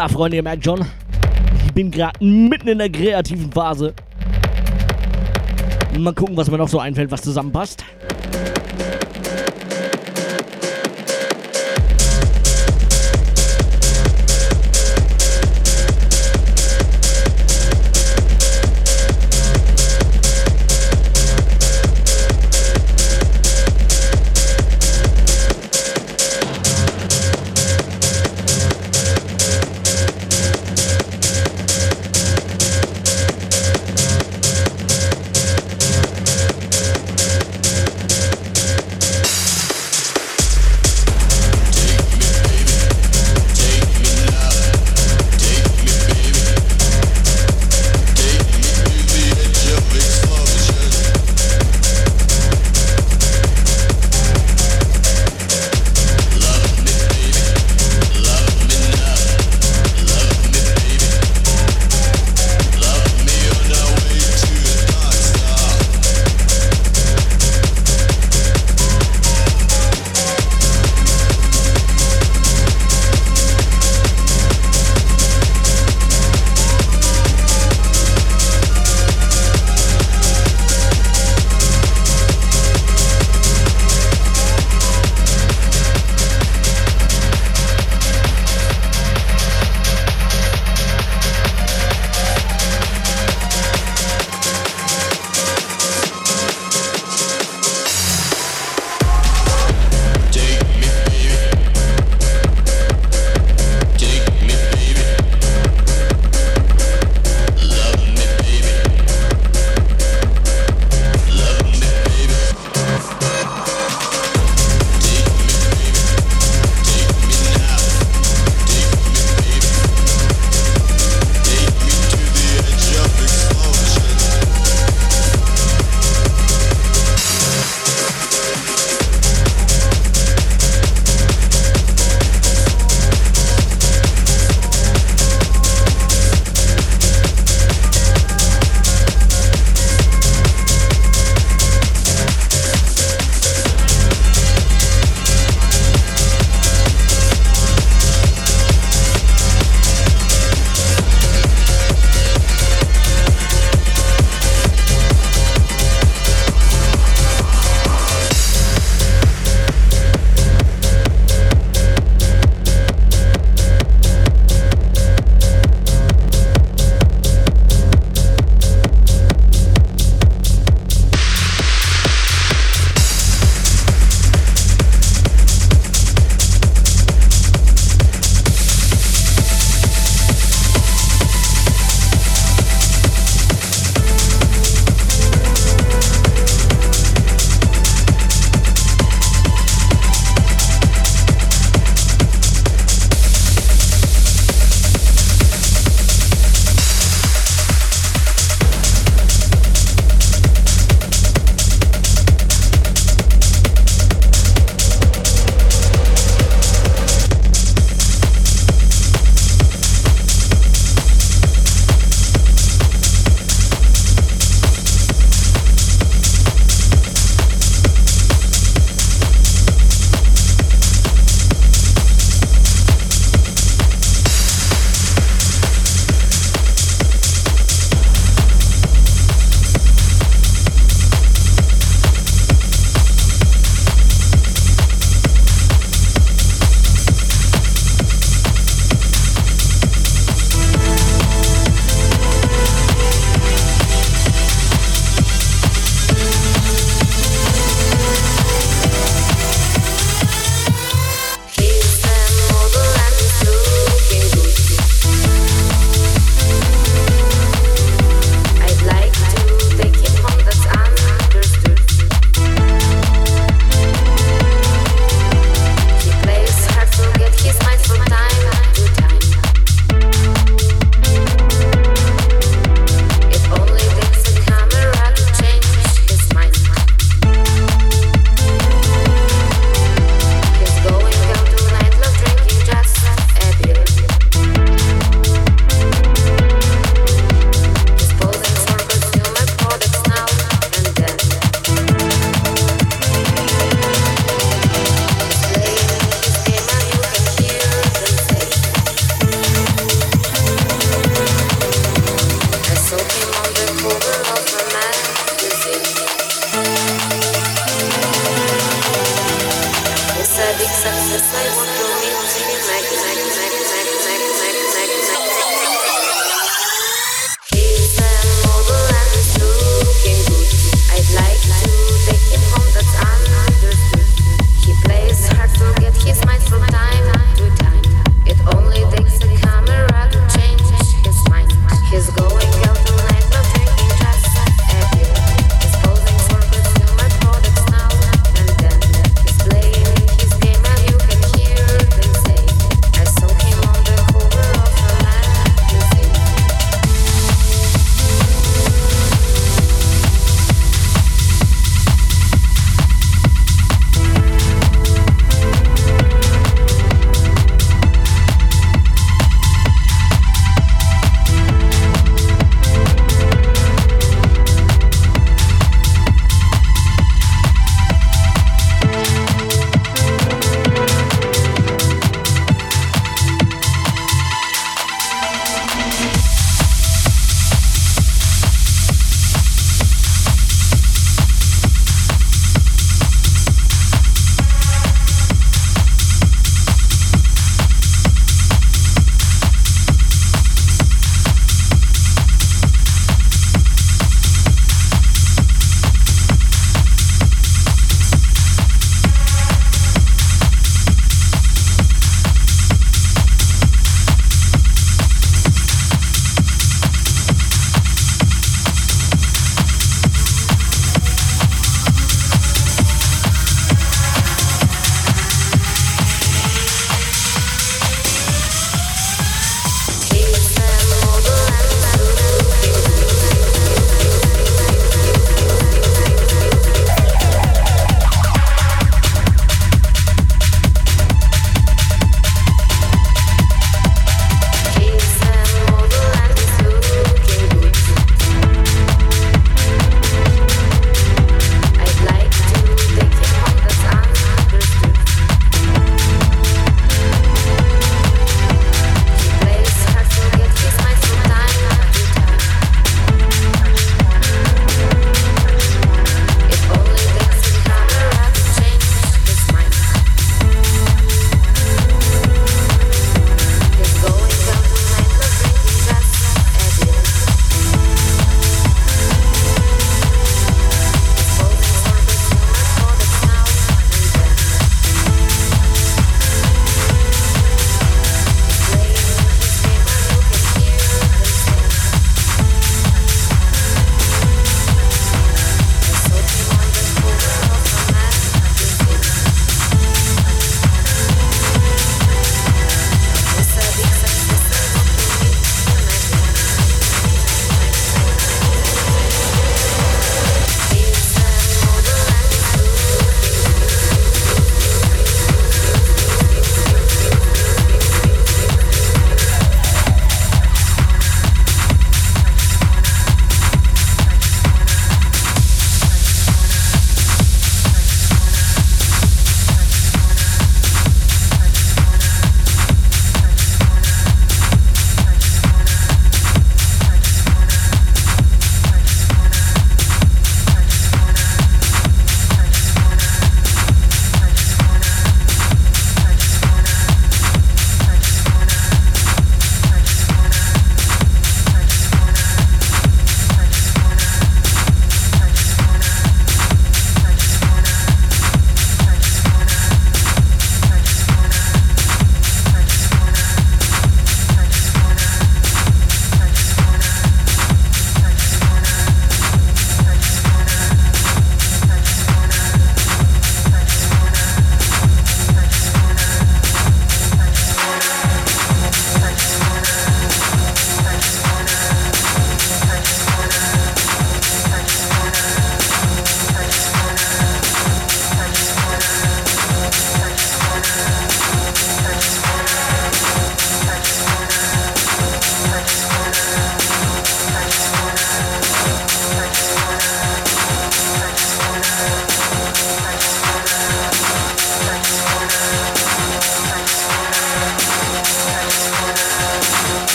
Ja, Freunde, ihr merkt schon, ich bin gerade mitten in der kreativen Phase. Mal gucken, was mir noch so einfällt, was zusammenpasst.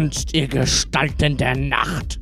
Tanzt ihr Gestalten der Nacht.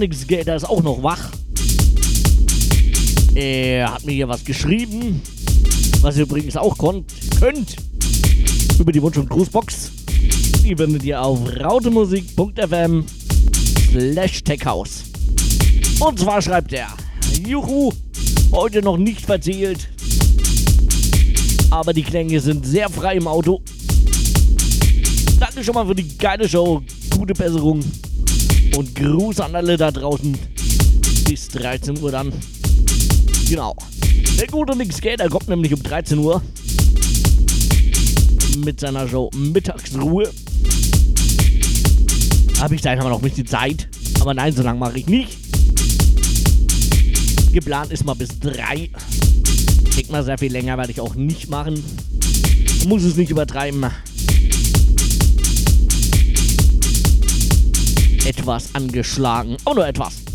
Der Herrnix-Gator ist auch noch wach. Er hat mir hier was geschrieben, was ihr übrigens auch konnt, könnt, über die Wunsch- und Grußbox. Die findet ihr auf rautemusik.fm slash techhouse. Und zwar schreibt er, Juhu, heute noch nicht verzählt, aber die Klänge sind sehr frei im Auto. Danke schon mal für die geile Show, gute Besserung Und Gruß an alle da draußen. Bis 13 Uhr dann. Genau. Der gute Nick Skater kommt nämlich um 13 Uhr mit seiner Show Mittagsruhe. Habe ich da einfach noch ein bisschen Zeit. Aber nein, so lange mache ich nicht. Geplant ist mal bis 3. Ich denke mal, sehr viel länger werde ich auch nicht machen. Muss es nicht übertreiben. Etwas angeschlagen. Auch nur etwas.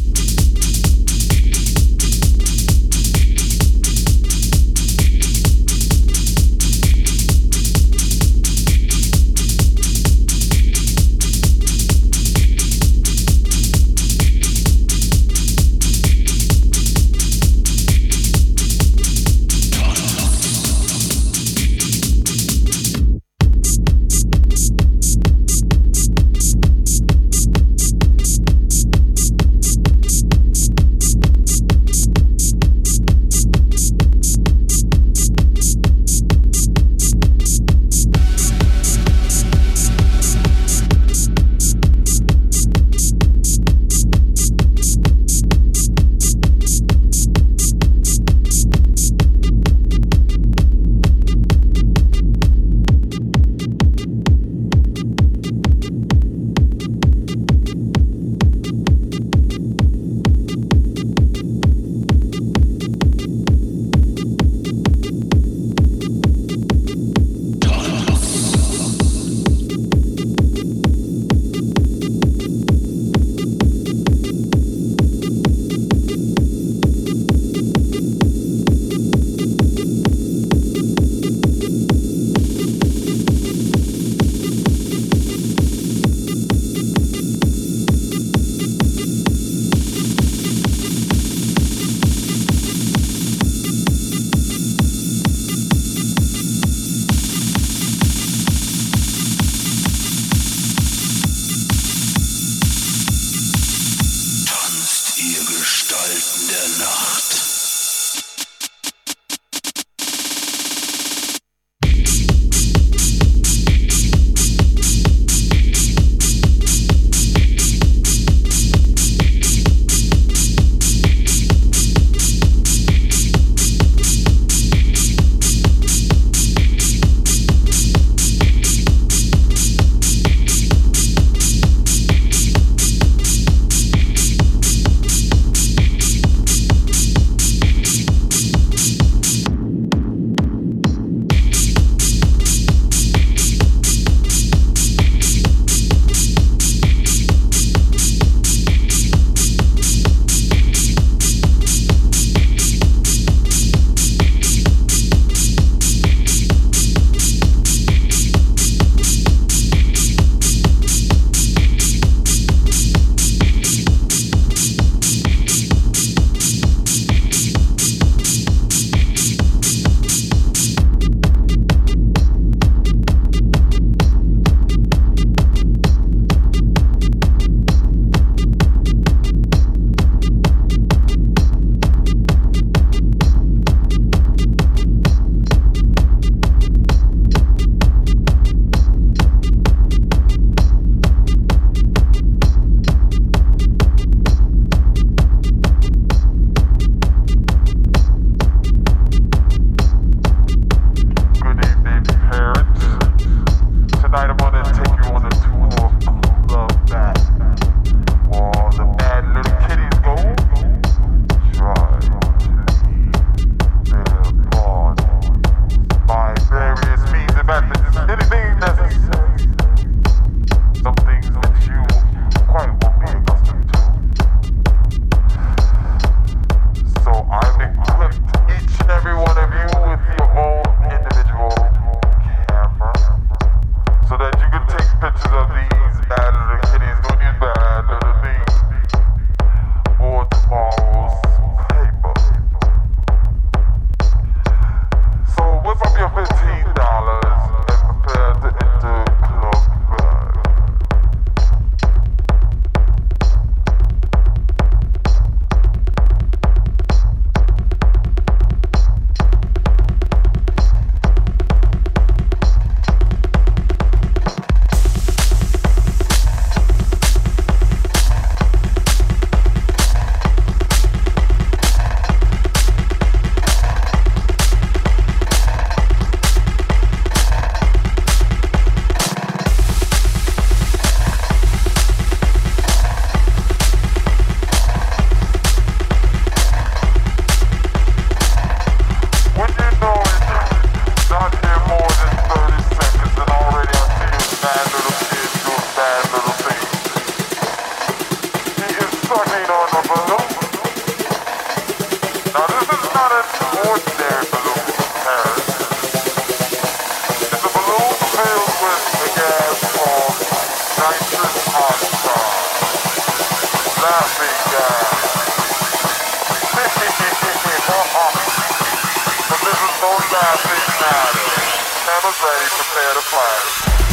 Never ready, prepare to fly.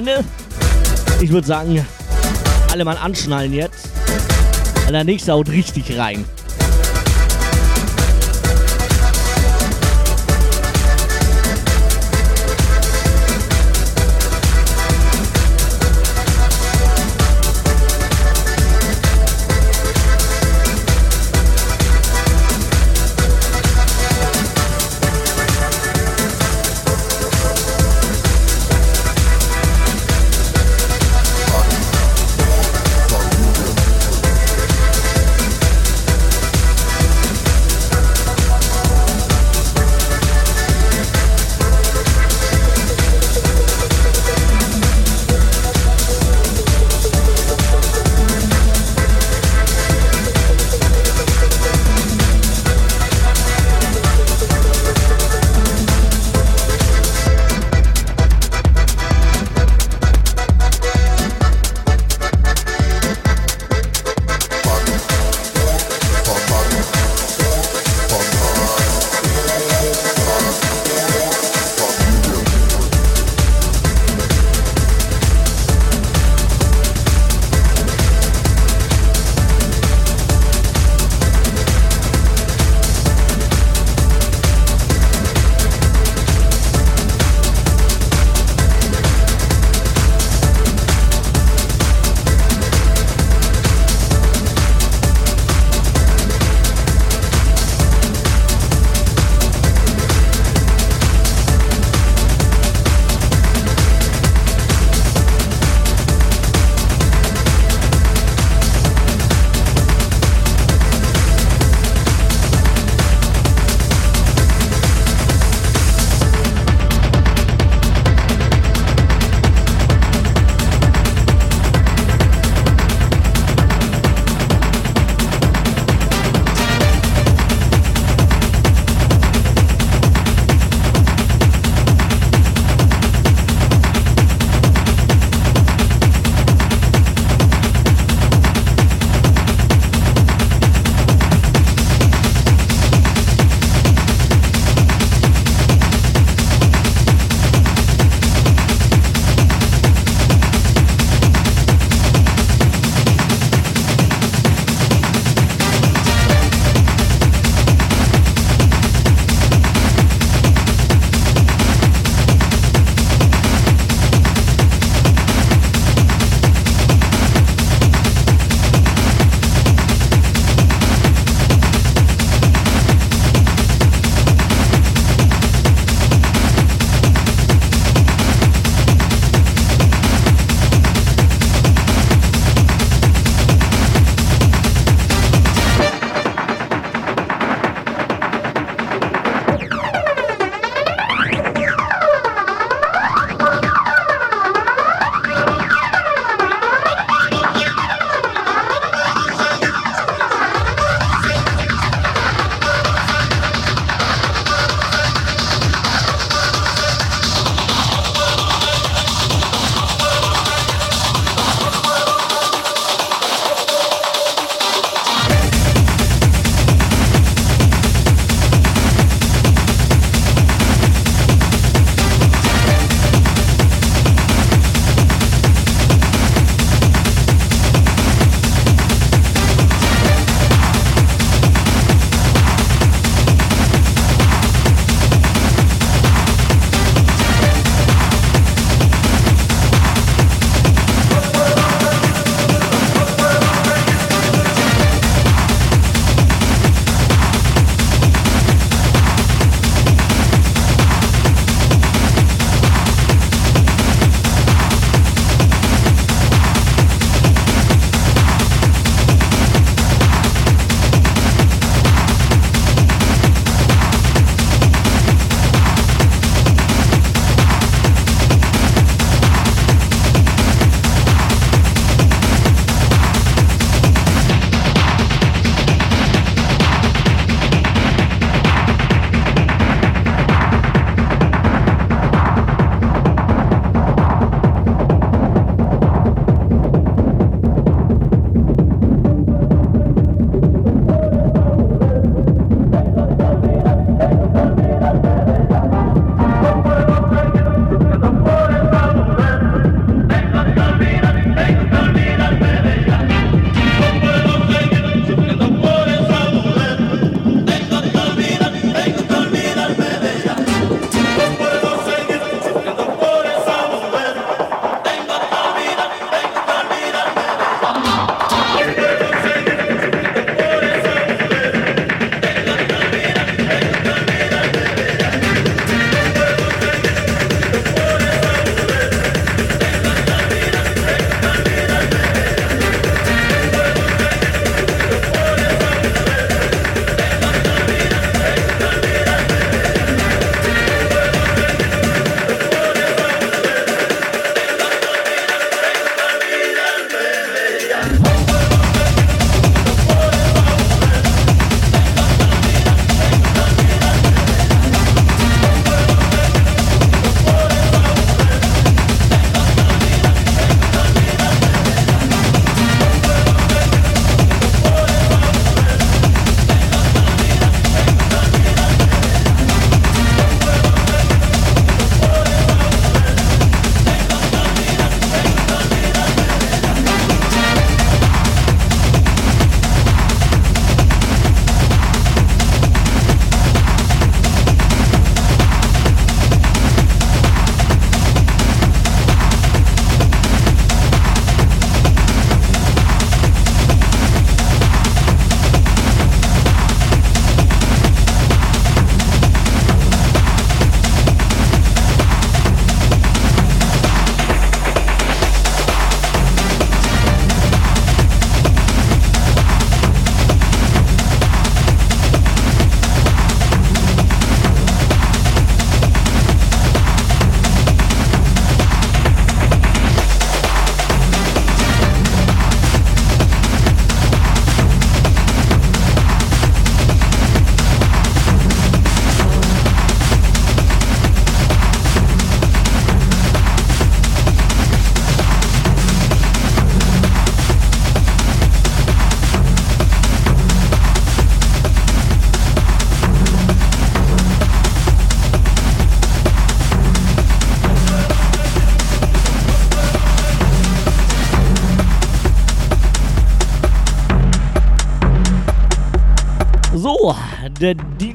Freunde. Ich würde sagen, alle mal anschnallen jetzt. Der nächste haut richtig rein.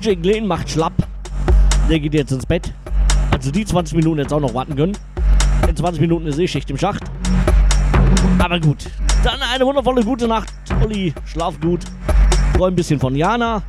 DJ Glenn macht schlapp. Der geht jetzt ins Bett. Also die 20 Minuten jetzt auch noch warten können. In 20 Minuten ist eh Schicht im Schacht. Aber gut. Dann eine wundervolle gute Nacht. Olli, schlaf gut. Freu ein bisschen von Jana.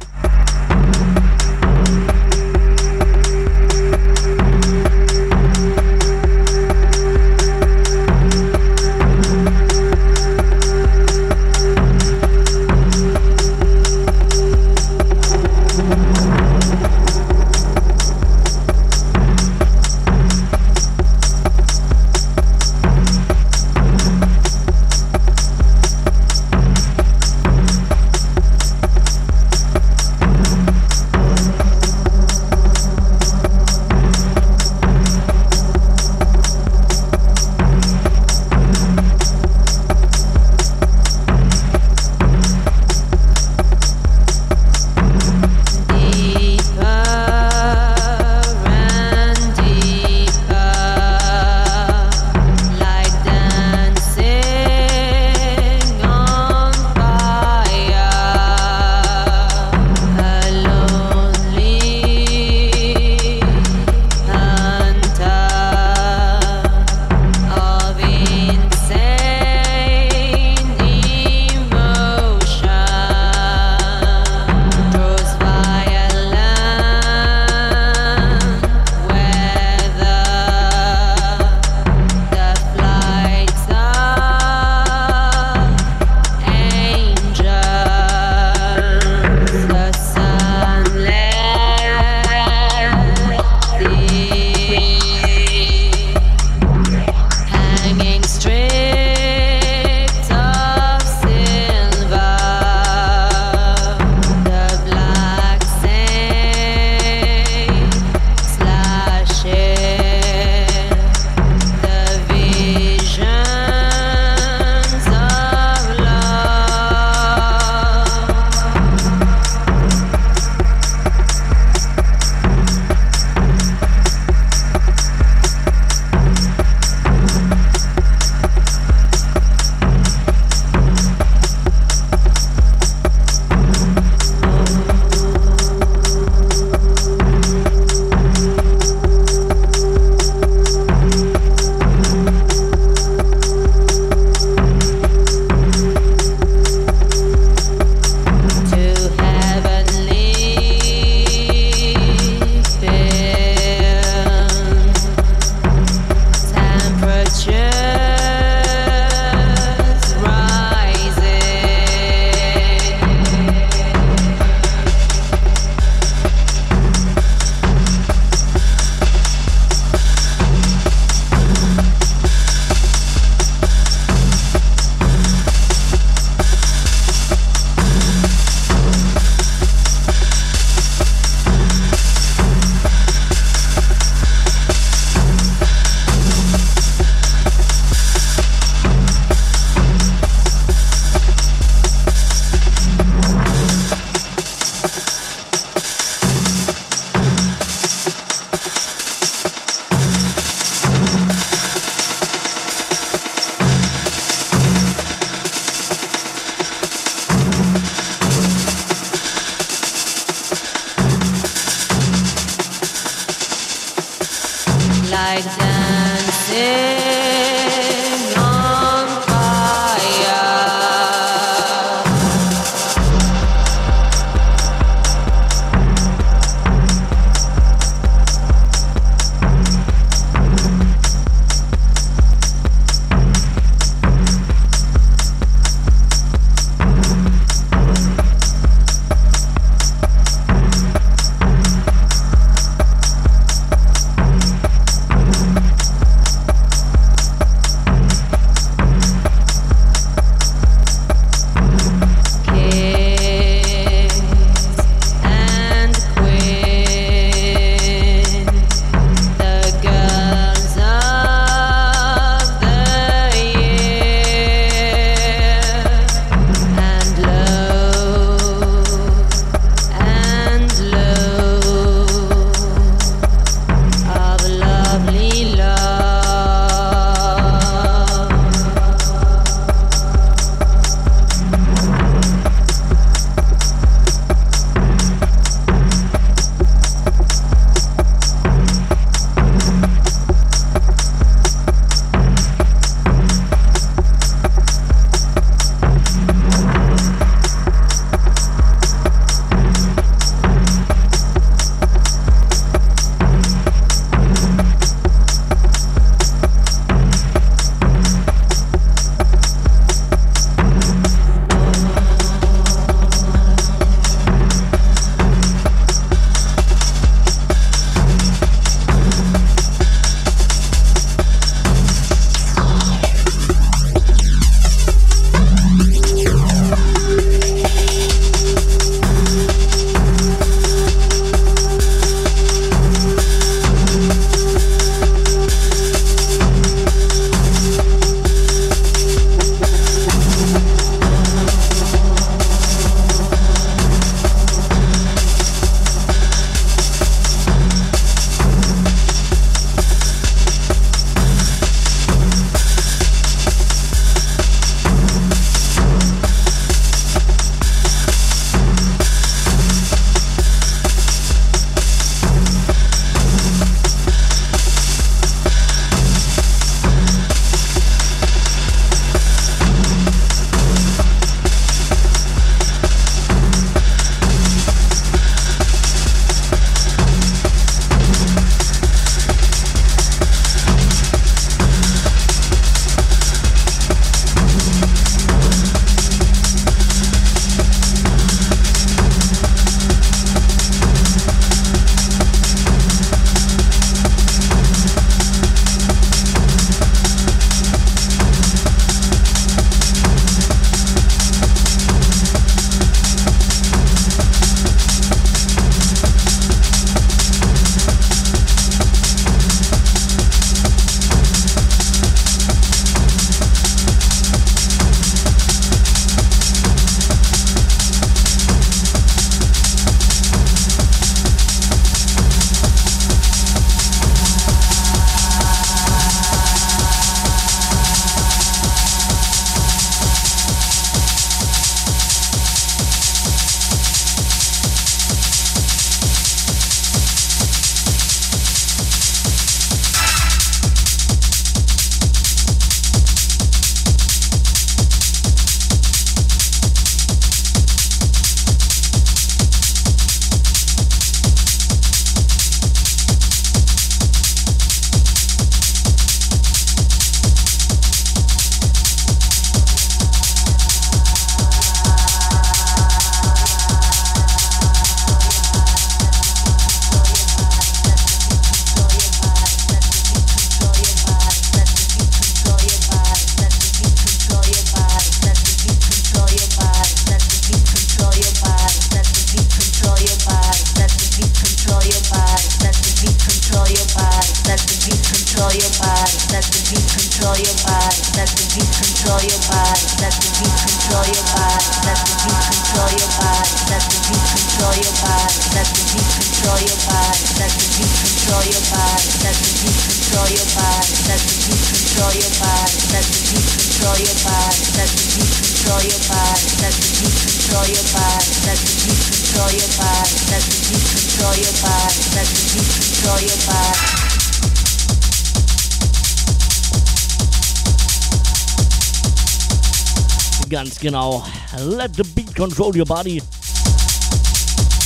Control your body.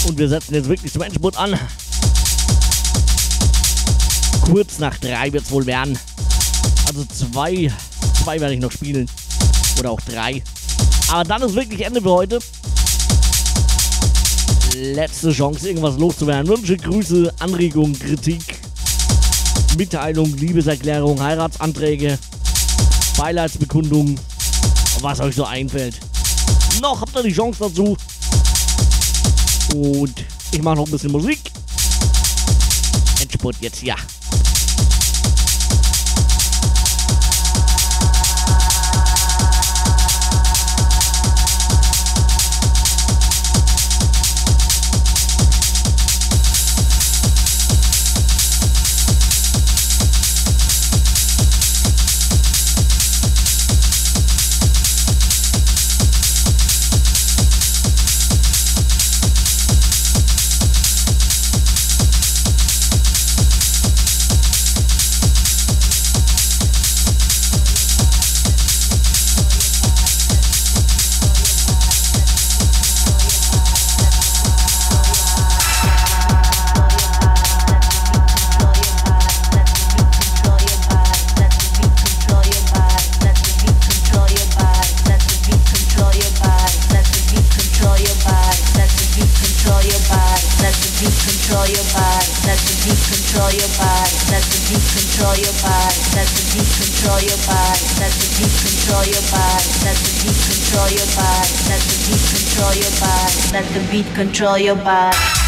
Und wir setzen jetzt wirklich zum Endspurt an. Kurz nach drei wird es wohl werden. Also zwei, zwei werde ich noch spielen. Oder auch drei. Aber dann ist wirklich Ende für heute. Letzte Chance, irgendwas loszuwerden. Wünsche, Grüße, Anregungen, Kritik, Mitteilung, Liebeserklärung, Heiratsanträge, Beileidsbekundungen was euch so einfällt. Noch habt ihr die Chance dazu. Und ich mache noch ein bisschen Musik. Endspurt jetzt, ja. Control your body.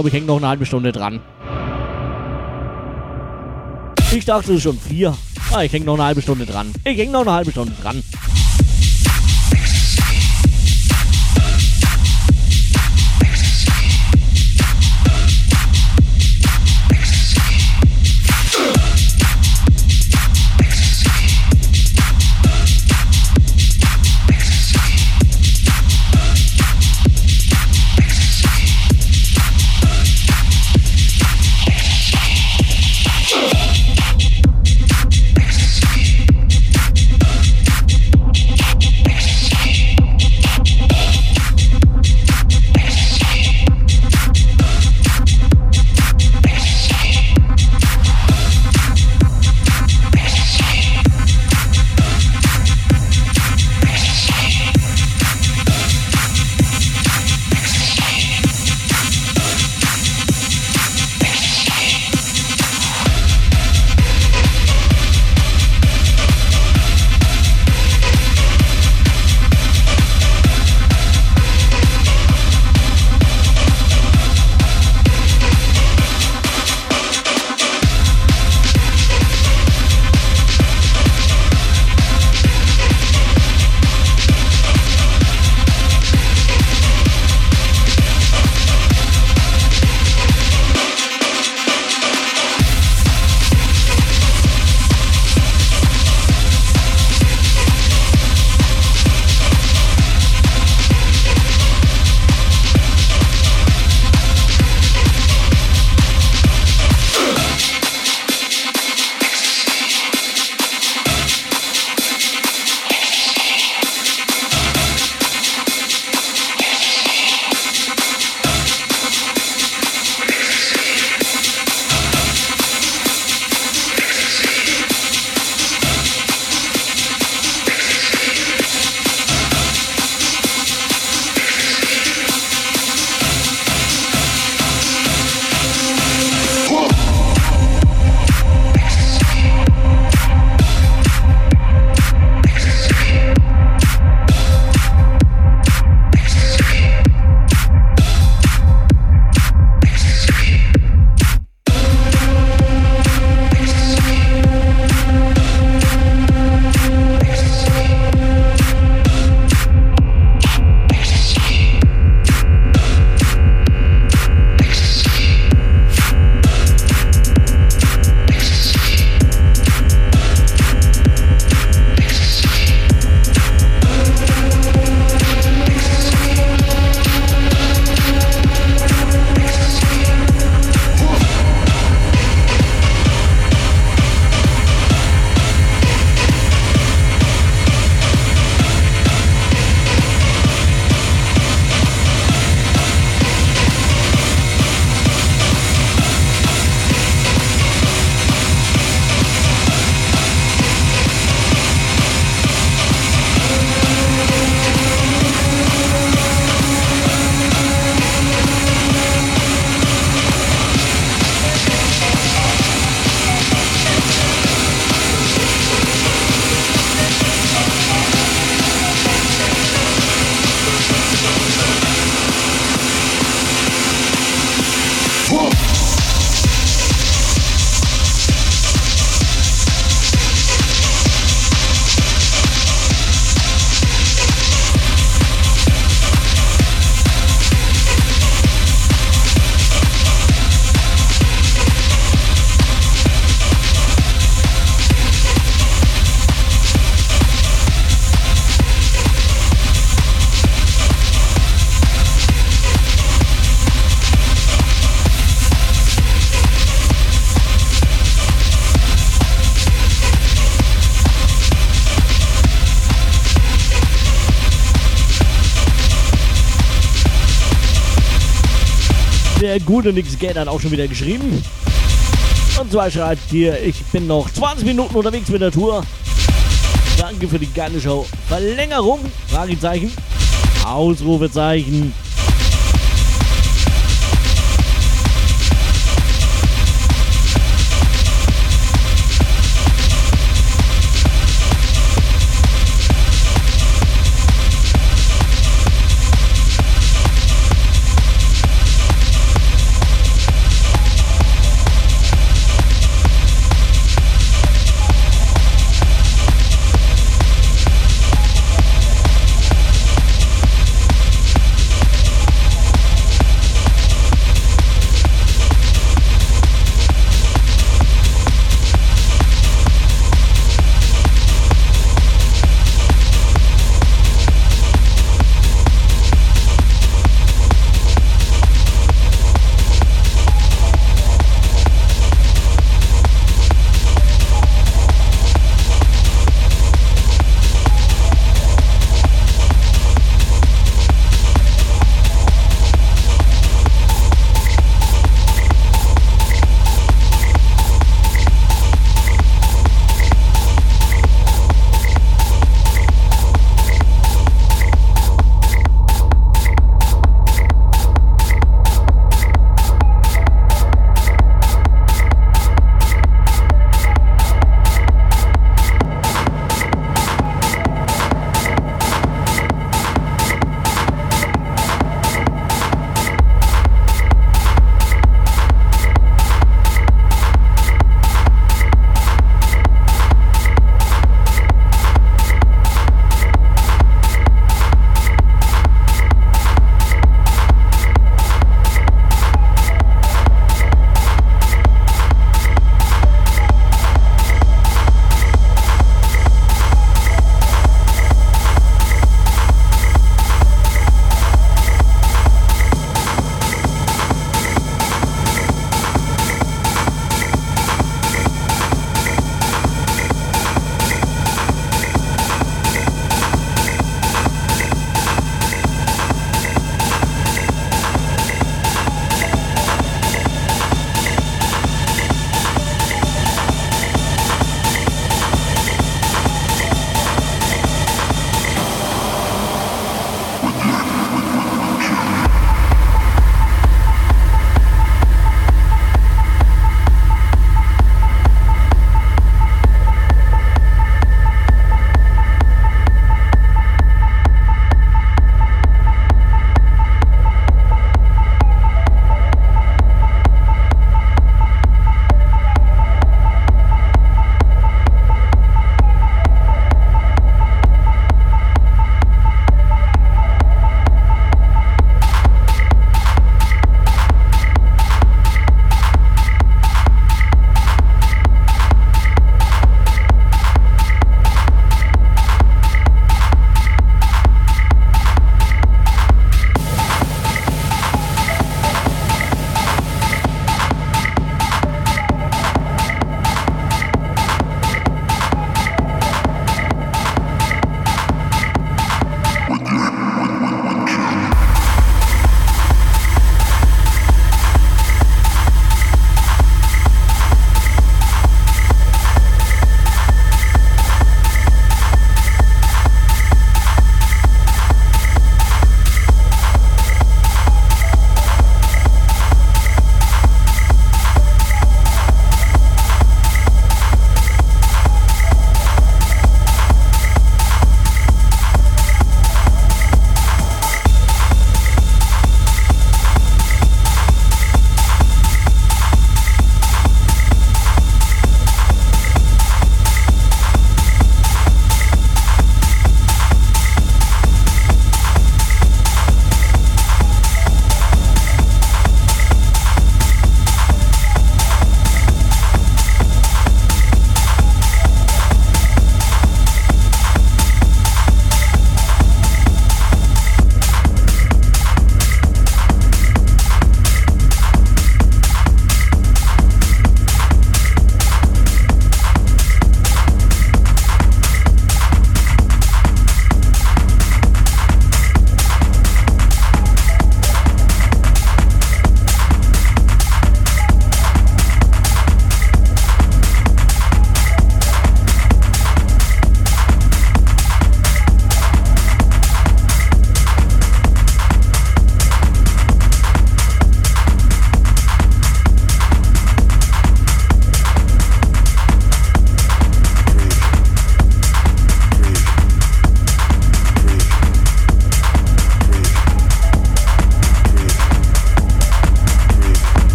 Glaube, ich hänge noch eine halbe Stunde dran. Ich dachte, es ist schon vier. Ah, ich hänge noch eine halbe Stunde dran. Ich hänge noch eine halbe Stunde dran. Gute Nix Geld hat auch schon wieder geschrieben. Und zwar schreibt hier, ich bin noch 20 Minuten unterwegs mit der Tour. Danke für die geile Show. Verlängerung? Fragezeichen. Ausrufezeichen.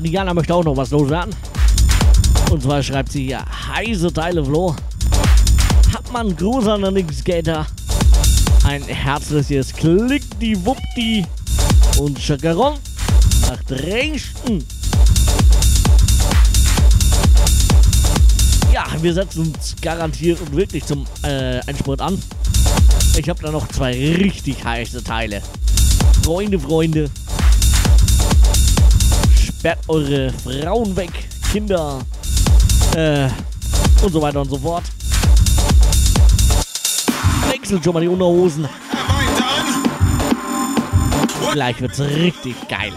Oder Diana möchte auch noch was loswerden. Und zwar schreibt sie hier, heiße Teile Flo. Hat man Gruß an den Skater. Ein herzliches Klick die Wuppdi und Chacaron nach Dresden. Ja, wir setzen uns garantiert und wirklich zum äh, Endspurt an. Ich habe da noch zwei richtig heiße Teile. Freunde, Freunde, sperrt eure Frauen weg, Kinder äh, und so weiter und so fort. Wechselt schon mal die Unterhosen. Gleich wird's richtig geil.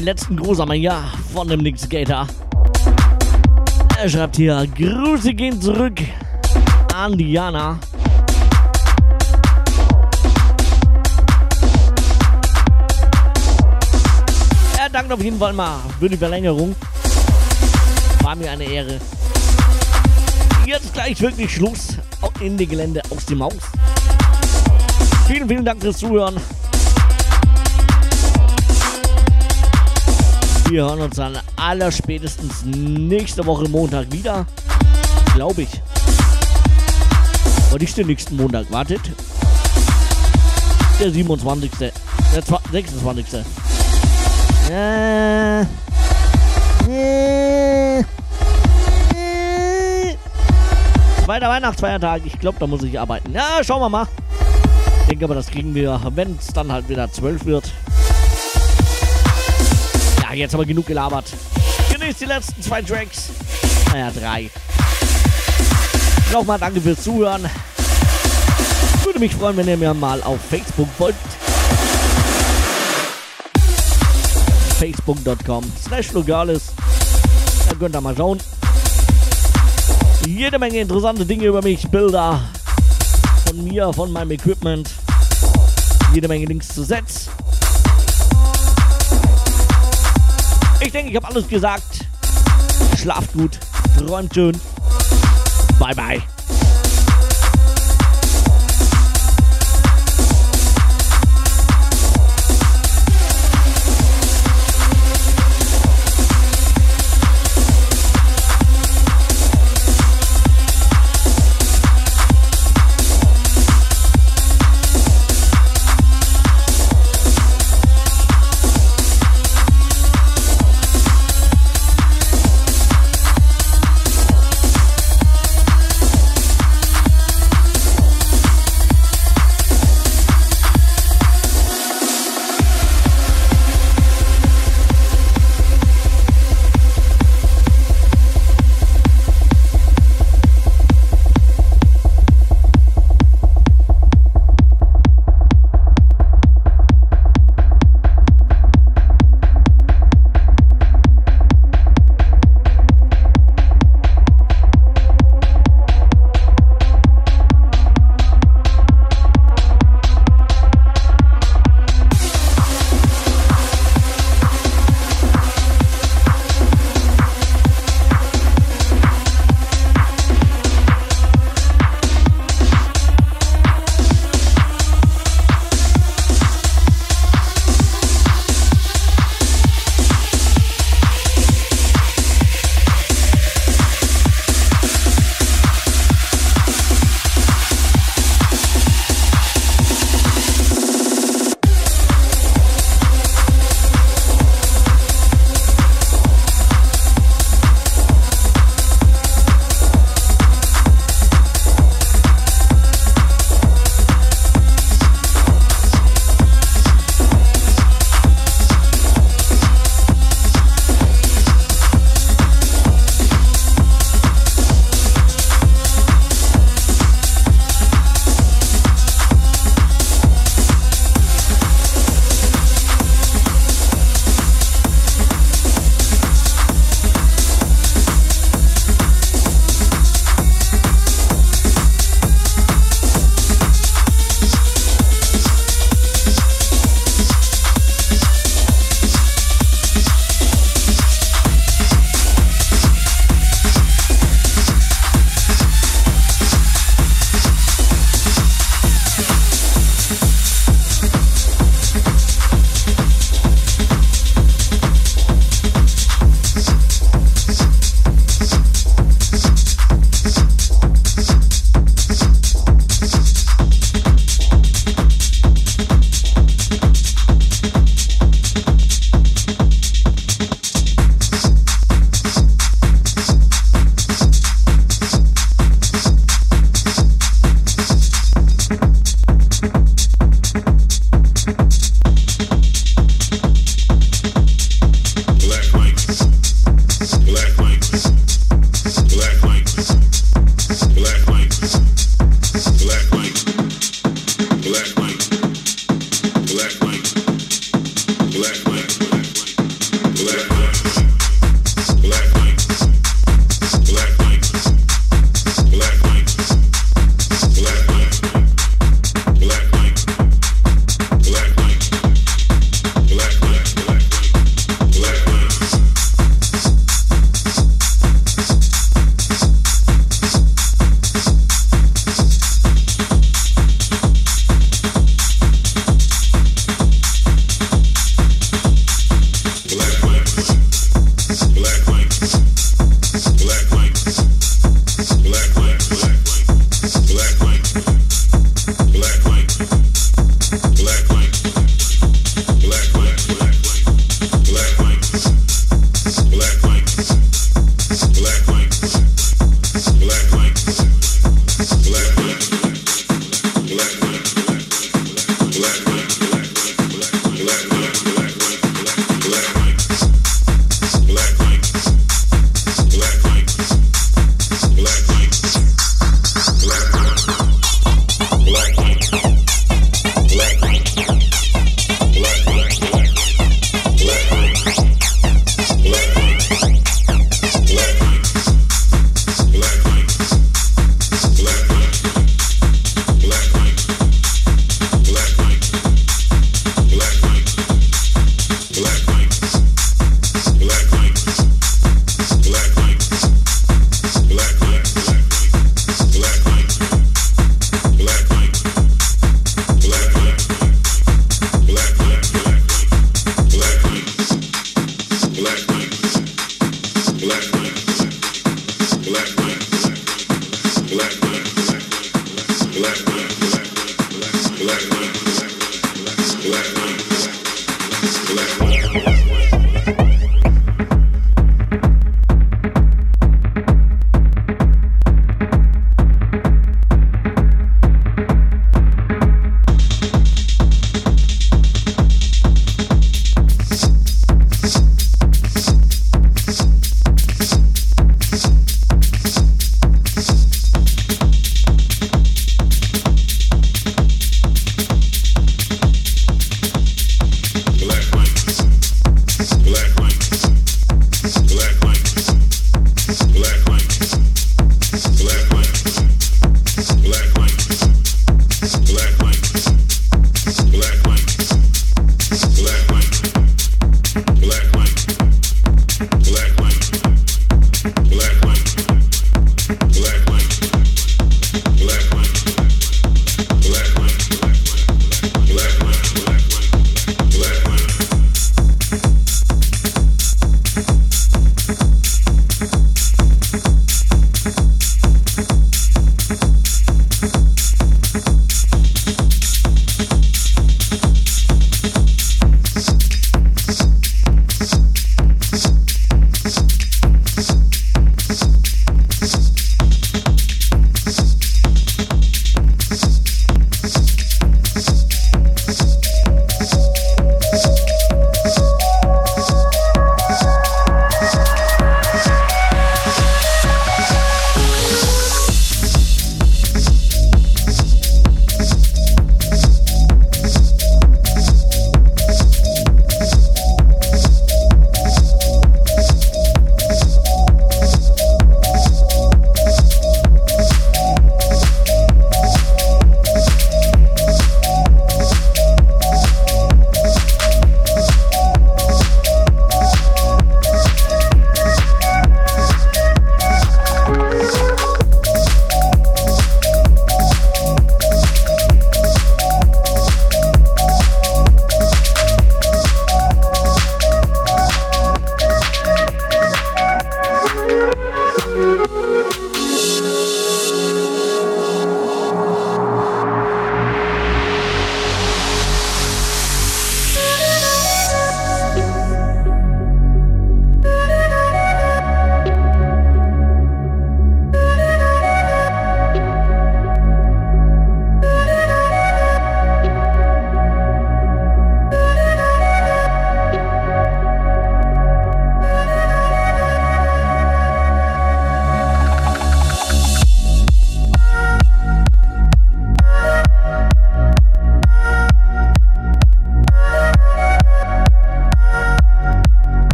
Einen letzten Gruß am Jahr von dem Nick Skater. Er schreibt hier, Grüße gehen zurück an Diana. Er dankt auf jeden Fall mal für die Verlängerung. War mir eine Ehre. Jetzt gleich wirklich Schluss in die Gelände aus dem Haus. Vielen, vielen Dank fürs Zuhören. Wir hören uns dann aller spätestens nächste Woche Montag wieder. Glaube ich. Und nicht den nächsten Montag. Wartet. Der 27. Der 26. Äh. Äh. Zweiter Weihnachtsfeiertag. Ich glaube, da muss ich arbeiten. Ja, schauen wir mal. Ich denke aber, das kriegen wir, wenn es dann halt wieder 12 wird. Ja, jetzt aber genug gelabert. Genießt die letzten zwei Tracks. Naja, drei. Nochmal danke fürs Zuhören. Würde mich freuen, wenn ihr mir mal auf Facebook folgt. Facebook.com slash Logalis. Da könnt ihr mal schauen. Jede Menge interessante Dinge über mich, Bilder von mir, von meinem Equipment. Jede Menge Links zu Sets. Denke, ich habe alles gesagt. Schlaft gut, träumt schön. Bye bye.